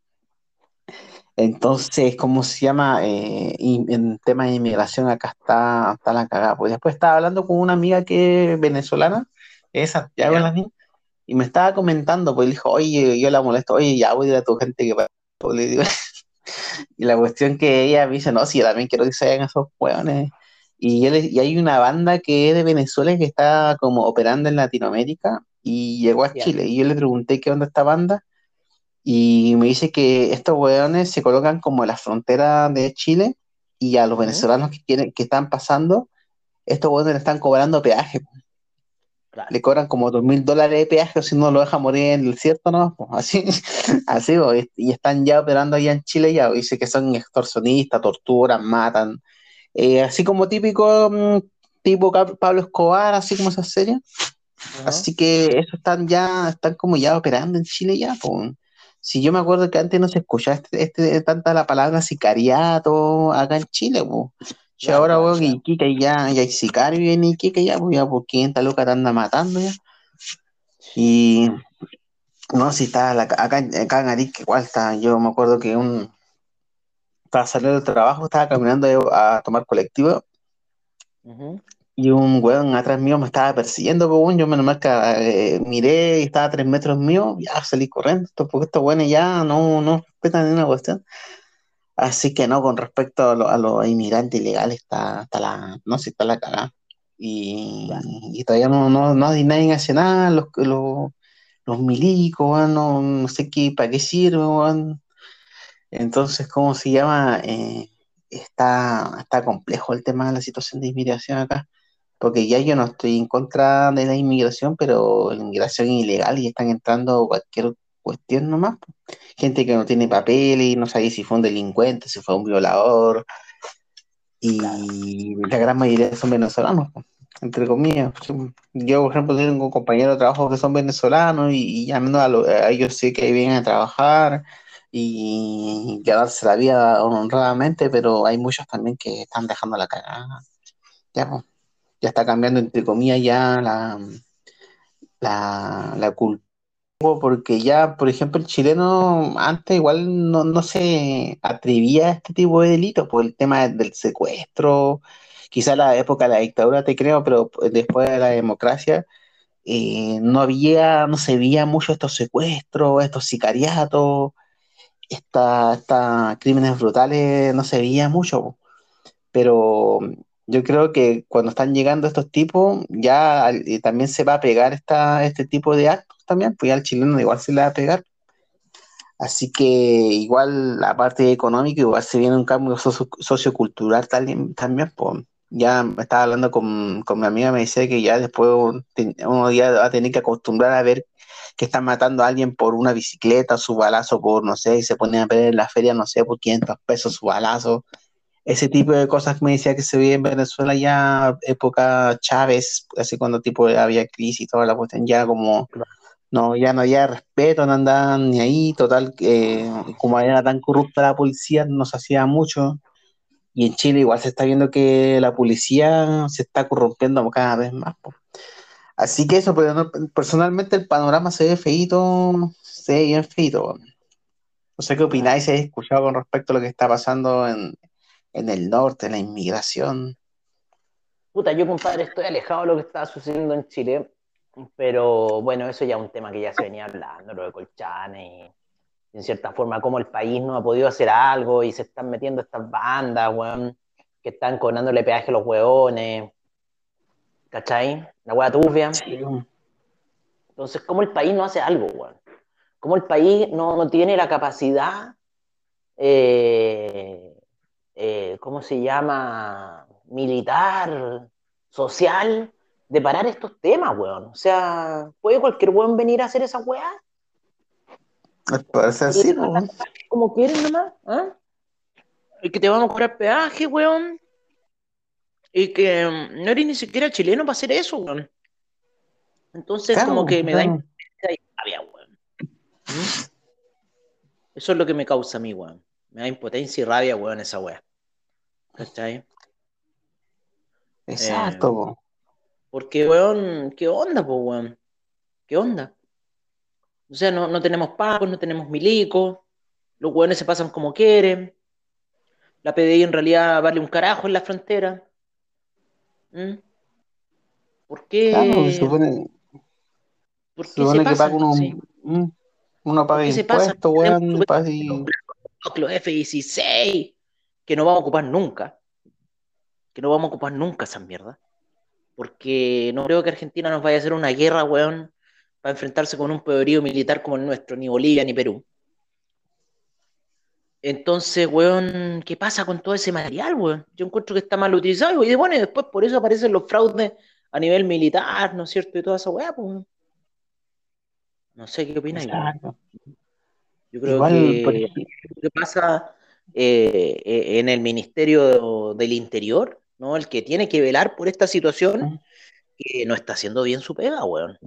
Entonces, ¿cómo se llama? Eh, en temas de inmigración acá está, está la cagada. Pues después estaba hablando con una amiga que es venezolana, es Santiago la y me estaba comentando, pues dijo, oye, yo la molesto, oye, ya voy a ir a tu gente que le digo, y la cuestión que ella me dice, no, si yo también quiero que se hagan esos hueones. Y, y hay una banda que es de Venezuela que está como operando en Latinoamérica y llegó a Chile. Y yo le pregunté qué onda esta banda y me dice que estos hueones se colocan como en la frontera de Chile y a los venezolanos que, quieren, que están pasando, estos hueones le están cobrando peaje. Le cobran como dos mil dólares de peaje o si no lo deja morir en el desierto, ¿no? así, así, y están ya operando allá en Chile ya. Dice que son extorsionistas, torturan, matan. Eh, así como típico, mm, tipo Pablo Escobar, así como esa serie. Así que eso están ya, están como ya operando en Chile ya, pues. Si yo me acuerdo que antes no se escuchaba este, este, tanta la palabra sicariato acá en Chile, pues. Y ahora, weón, que Iquique ya, ya hay sicario en Iquique ya, pues ya por 500 lucas te anda matando ya. Y no, si está acá, acá en Arique, igual está, yo me acuerdo que un estaba saliendo del trabajo, estaba caminando a tomar colectivo. Y un weón atrás mío me estaba persiguiendo, pues, yo menos mal que eh, miré y estaba a tres metros mío, ya salí corriendo, porque estos weones ya no, no respetan ninguna cuestión. Así que no, con respecto a, los inmigrantes ilegales, está, está la, no sé, está la cagada. Y, y, todavía no, no, no hay nadie hace nada, los, los, los milicos, no, no, sé qué, para qué sirven, Entonces, ¿cómo se llama? Eh, está, está complejo el tema de la situación de inmigración acá porque ya yo no estoy en contra de la inmigración, pero la inmigración ilegal y están entrando cualquier cuestión nomás. Gente que no tiene papel y no sabe si fue un delincuente, si fue un violador. Y la gran mayoría son venezolanos, entre comillas. Yo, por ejemplo, tengo compañeros de trabajo que son venezolanos y, llamando a, ellos sí que vienen a trabajar y ganarse la vida honradamente, pero hay muchos también que están dejando la cagada. Ya, pues ya está cambiando, entre comillas, ya la, la, la cultura, porque ya, por ejemplo, el chileno antes igual no, no se atrevía a este tipo de delitos, por el tema del secuestro, quizá la época de la dictadura, te creo, pero después de la democracia, eh, no había, no se veía mucho estos secuestros, estos sicariatos, estas esta crímenes brutales, no se veía mucho, pero yo creo que cuando están llegando estos tipos, ya también se va a pegar esta, este tipo de actos también, pues ya al chileno igual se le va a pegar. Así que igual la parte económica, igual se viene un cambio sociocultural también, también pues ya estaba hablando con, con, mi amiga, me dice que ya después uno ya va a tener que acostumbrar a ver que están matando a alguien por una bicicleta, su balazo por, no sé, y se ponen a ver en la feria, no sé, por 500 pesos su balazo ese tipo de cosas que me decía que se veía en Venezuela ya época Chávez, así cuando tipo había crisis y toda la cuestión, ya como no, ya no había respeto, no andaban ni ahí, total, eh, como era tan corrupta la policía, no se hacía mucho. Y en Chile igual se está viendo que la policía se está corrompiendo cada vez más. Así que eso, pero personalmente el panorama se ve feito, se ve bien feito. No sé qué opináis, si habéis escuchado con respecto a lo que está pasando en, en el norte, la inmigración. Puta, yo, compadre, estoy alejado de lo que está sucediendo en Chile, pero bueno, eso ya es un tema que ya se venía hablando, lo de Colchane y en cierta forma cómo el país no ha podido hacer algo y se están metiendo estas bandas, weón, que están cobrándole peaje a los weones, ¿cachai? La weá tufia. Entonces, ¿cómo el país no hace algo, weón? ¿Cómo el país no, no tiene la capacidad eh, eh, ¿cómo se llama? Militar, social, de parar estos temas, weón. O sea, ¿puede cualquier weón venir a hacer esa weá? Puede ser así, weón. Como quieren nomás, ¿ah? Y que te vamos a cobrar peaje, weón. Y que mm, no eres ni siquiera chileno para hacer eso, weón. Entonces, como que me da impotencia y rabia, weón. ¿Mm? Eso es lo que me causa a mí, weón. Me da impotencia y rabia, weón, esa weá. ¿Cachai? Exacto, eh, Porque, weón, ¿qué onda, po, weón? ¿Qué onda? O sea, no, tenemos pagos, no tenemos milicos, los weones se pasan como quieren, la PDI en realidad vale un carajo en la frontera. ¿Mm? ¿Por qué? Claro, supone, ¿Por qué supone se que paga uno, mm, uno paga impuestos, weón, los F-16, que no vamos a ocupar nunca. Que no vamos a ocupar nunca esa mierda. Porque no creo que Argentina nos vaya a hacer una guerra, weón, para enfrentarse con un poderío militar como el nuestro, ni Bolivia ni Perú. Entonces, weón, ¿qué pasa con todo ese material, weón? Yo encuentro que está mal utilizado y bueno, y después por eso aparecen los fraudes a nivel militar, ¿no es cierto? Y toda esa weá, pues. No sé qué opinas. Yo creo que lo que pasa eh, en el Ministerio del Interior, ¿no? El que tiene que velar por esta situación que no está haciendo bien su pega, weón.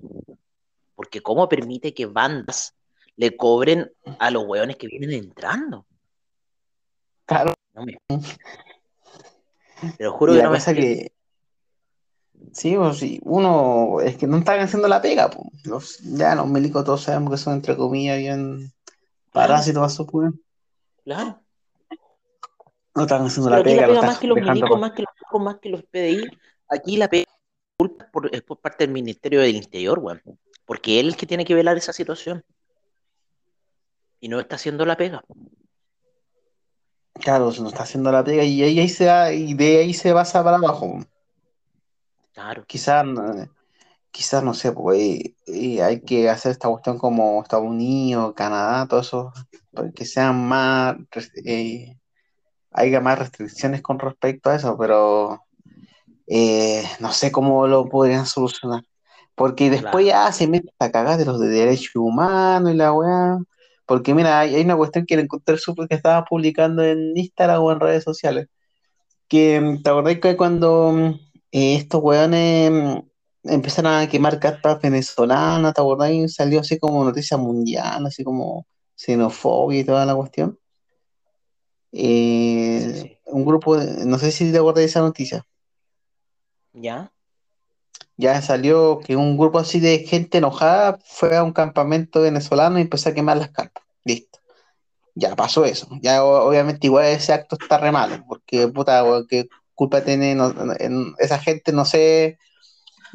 Porque cómo permite que bandas le cobren a los weones que vienen entrando. Claro. No me... Te lo juro Y que no me cosa que, sí, pues, sí, uno, es que no están haciendo la pega, pues. Los, ya los milicos todos sabemos que son, entre comillas, bien parásitos a su weón. Claro. No están haciendo Pero la pega, más que los milicos, más que los pacos, más que los PDI, aquí la pega por- es por parte del Ministerio del Interior, weón. Porque él es el que tiene que velar esa situación. Y no está haciendo la pega. Claro, se nos está haciendo la pega y ahí, ahí se da- y de ahí se basa para abajo. Claro. Quizás, no- quizás, no sé, pues eh, eh, hay que hacer esta cuestión como Estados Unidos, Canadá, todo eso, para que sean más, eh, haya más restricciones con respecto a eso, pero eh, no sé cómo lo podrían solucionar. Porque después ya se mete a cagar de los de derechos humanos y la weá. Porque mira, hay, hay una cuestión que la encontré súper que estaba publicando en Instagram o en redes sociales. Que, ¿te acordás que cuando eh, estos weones empezaron a quemar cartas venezolanas, ¿te acordás? Y salió así como noticia mundial, así como xenofobia y toda la cuestión. Eh, Sí, sí. un grupo, de- no sé si te acordás de esa noticia. ¿Ya? Ya salió que un grupo así de gente enojada fue a un campamento venezolano y empezó a quemar las cartas. Listo. Ya pasó eso. Ya obviamente igual ese acto está re malo, porque puta, qué culpa tiene no- no- en- esa gente, no sé,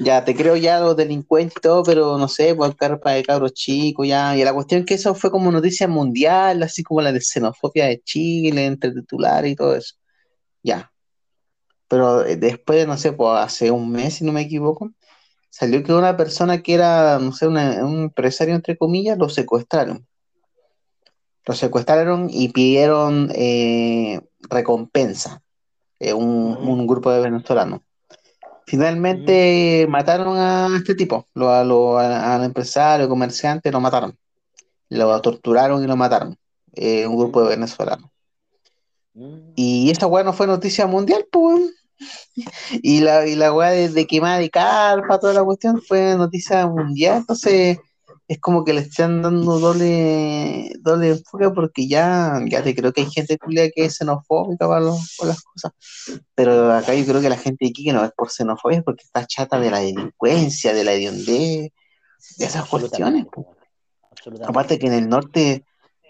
ya te creo ya los delincuentes y todo, pero no sé, pues carpa de cabros chicos ya. Y la cuestión es que eso fue como noticia mundial, así como la de xenofobia de Chile, entre titulares y todo eso. Ya. Pero eh, después, no sé, pues hace un mes, si no me equivoco, salió que una persona que era, no sé, una- un empresario, entre comillas, lo secuestraron. Lo secuestraron y pidieron eh, recompensa, eh, un grupo de venezolanos. Finalmente mataron a este tipo, lo, a lo- a- al empresario, comerciante, lo mataron. Lo torturaron y lo mataron, eh, un grupo de venezolanos. Mm. Y esa weá no fue noticia mundial, pues. Y la, y la weá de, de quemada de carpa, toda la cuestión, fue noticia mundial. Entonces, es como que le están dando doble, doble enfoque porque ya, ya te creo que hay gente culia que es xenofóbica para, por las cosas. Pero acá yo creo que la gente aquí que no es por xenofobia, es porque está chata de la delincuencia, de la hediondez, de esas cuestiones. Absolutamente. Absolutamente. Aparte que en el norte,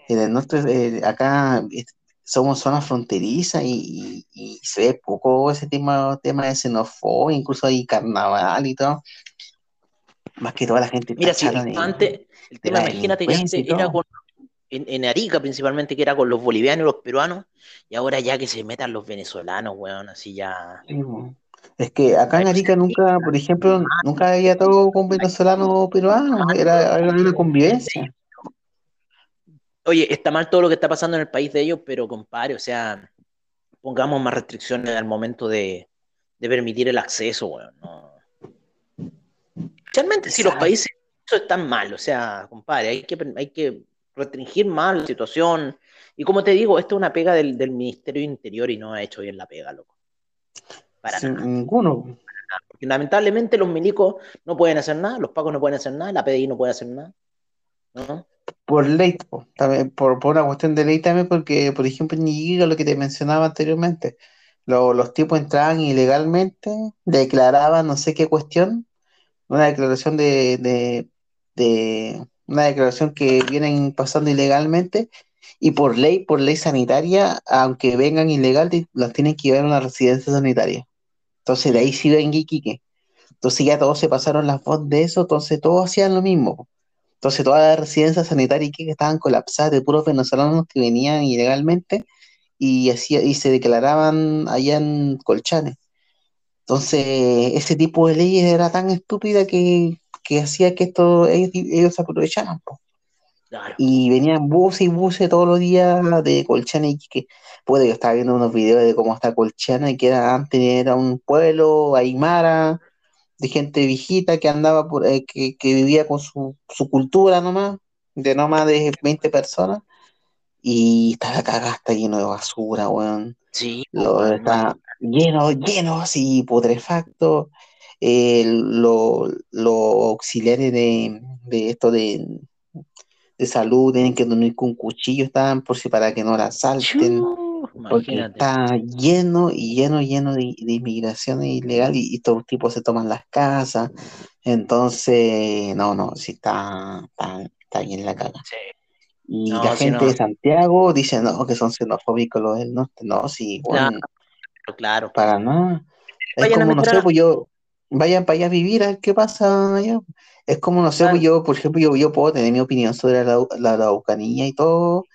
en el norte, eh, acá eh, somos zona fronteriza y, y- y se ve poco ese tema, tema de xenofobia, incluso hay carnaval y todo. Más que toda la gente Mira, si antes, el tema, imagínate que antes era con, en, en Arica principalmente, que era con los bolivianos y los peruanos, y ahora ya que se metan los venezolanos, weón, así ya. Sí. Es que acá en Arica nunca, por ejemplo, nunca había todo con venezolanos o peruanos, era, era una convivencia. Oye, está mal todo lo que está pasando en el país de ellos, pero compadre, o sea, pongamos más restricciones al momento de, de permitir el acceso, weón. No. Especialmente si los países están mal, o sea, compadre, hay que, hay que restringir más la situación. Y como te digo, esto es una pega del, del Ministerio Interior y no ha hecho bien la pega, loco. Para Sin nada. ninguno. Porque lamentablemente los milicos no pueden hacer nada, los pacos no pueden hacer nada, la PDI no puede hacer nada. ¿no? Por ley, también, por, por una cuestión de ley también, porque, por ejemplo, en Iquique, lo que te mencionaba anteriormente, lo- los tipos entraban ilegalmente, declaraban no sé qué cuestión, una declaración de, de, de- una declaración que vienen pasando ilegalmente, y por ley, por ley sanitaria, aunque vengan ilegal, los tienen que llevar a una residencia sanitaria. Entonces de ahí sí ven Iquique. Entonces ya todos se pasaron las voz de eso, entonces todos hacían lo mismo. Entonces todas las residencias sanitarias que estaban colapsadas de puros venezolanos que venían ilegalmente y, hacía, y se declaraban allá en Colchane. Entonces ese tipo de leyes era tan estúpida que, que hacía que esto, ellos, aprovecharan. po. Claro. Y venían buses y buses todos los días de Colchane y que puede yo estaba viendo unos videos de cómo está Colchane, que era, antes era un pueblo aymara, de gente viejita que andaba por, eh, que, que vivía con su, su cultura nomás, de no más de 20 personas, y está la cagada, está lleno de basura, weón. Sí, Lo, está lleno, lleno así, putrefacto. eh, los auxiliares de, de esto de, de salud tienen que dormir con cuchillo, estaban por si para que no la salten. porque está lleno y lleno, lleno de, de inmigración ilegal y, estos tipos se toman las casas. Entonces, no, no, sí está, está, está bien la caga. Y la gente de Santiago dice, no, que son xenofóbicos los del norte. No, sí, bueno, claro. Para nada. Es como, no sé, pues yo, vayan para allá a vivir, a ver qué pasa allá. Es como, no sé, pues yo, por ejemplo, yo, yo puedo tener mi opinión sobre la, la Araucanía y todo,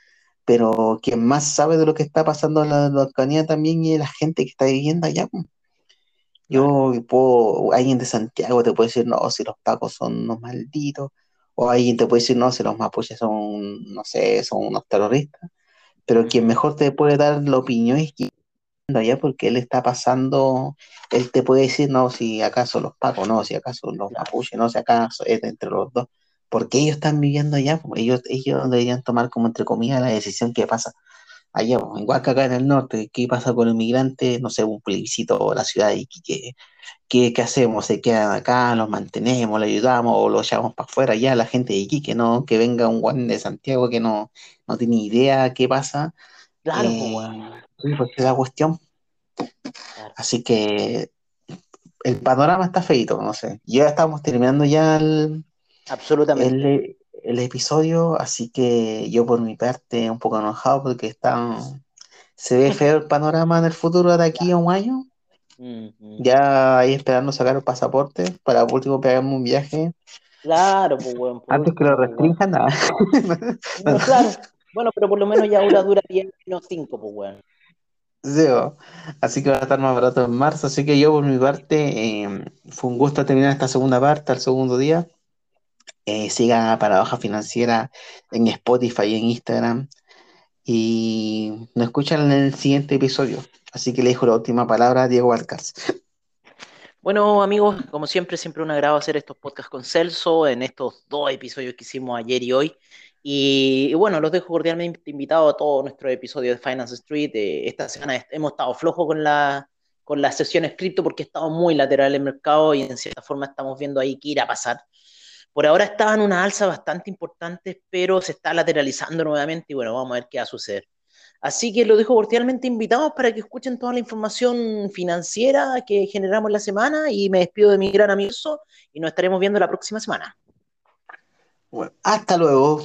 pero quien más sabe de lo que está pasando en la Araucanía también es la gente que está viviendo allá. Pues. Yo puedo, alguien de Santiago te puede decir, no, si los pacos son unos malditos, o alguien te puede decir, no, si los mapuches son, no sé, son unos terroristas, pero quien mejor te puede dar la opinión es quien allá porque él está pasando, él te puede decir, no, si acaso los pacos, no, si acaso los mapuches, no, si acaso es entre los dos, porque ellos están viviendo allá, ellos, ellos deberían tomar como entre comillas la decisión que pasa allá, igual que acá en el norte, ¿qué pasa con el migrante? No sé, un plebiscito, la ciudad de Iquique, ¿qué, qué hacemos? ¿Se quedan acá, los mantenemos, le ayudamos o los llevamos para afuera? Ya la gente de Iquique, ¿no? Que venga un guan de Santiago que no, no tiene idea qué pasa. Claro, pues, Sí, pues es la cuestión. Así que el panorama está feito, no sé. Ya estamos terminando ya el, Absolutamente. El, episodio, así que yo por mi parte un poco enojado porque está, se ve feo el panorama en el futuro de aquí a un año. Ya ahí esperando sacar el pasaporte para por último pegarme un viaje. Claro, pues bueno. Antes que lo restrinjan, nada. claro. Bueno, pero por lo menos ya una dura 10 menos 5, pues bueno. Así que va a estar más barato en marzo. Así que yo, por mi parte, em, fue un gusto terminar esta segunda parte, el segundo día. Eh, siga Paradoja Financiera en Spotify y en Instagram. Y nos escuchan en el siguiente episodio. Así que le dejo la última palabra a Diego Alcáz. Bueno, amigos, como siempre, siempre un agrado hacer estos podcasts con Celso en estos dos episodios que hicimos ayer y hoy. Y, bueno, los dejo cordialmente invitados a todo nuestro episodio de Finance Street. Eh, esta semana hemos estado flojos con la, con la sesión cripto porque estado muy lateral el mercado y en cierta forma estamos viendo ahí qué irá a pasar. Por ahora estaban una alza bastante importante, pero se está lateralizando nuevamente y bueno, vamos a ver qué va a suceder. Así que los dejo cordialmente invitados para que escuchen toda la información financiera que generamos la semana y me despido de mi gran amigo y nos estaremos viendo la próxima semana. Bueno, hasta luego.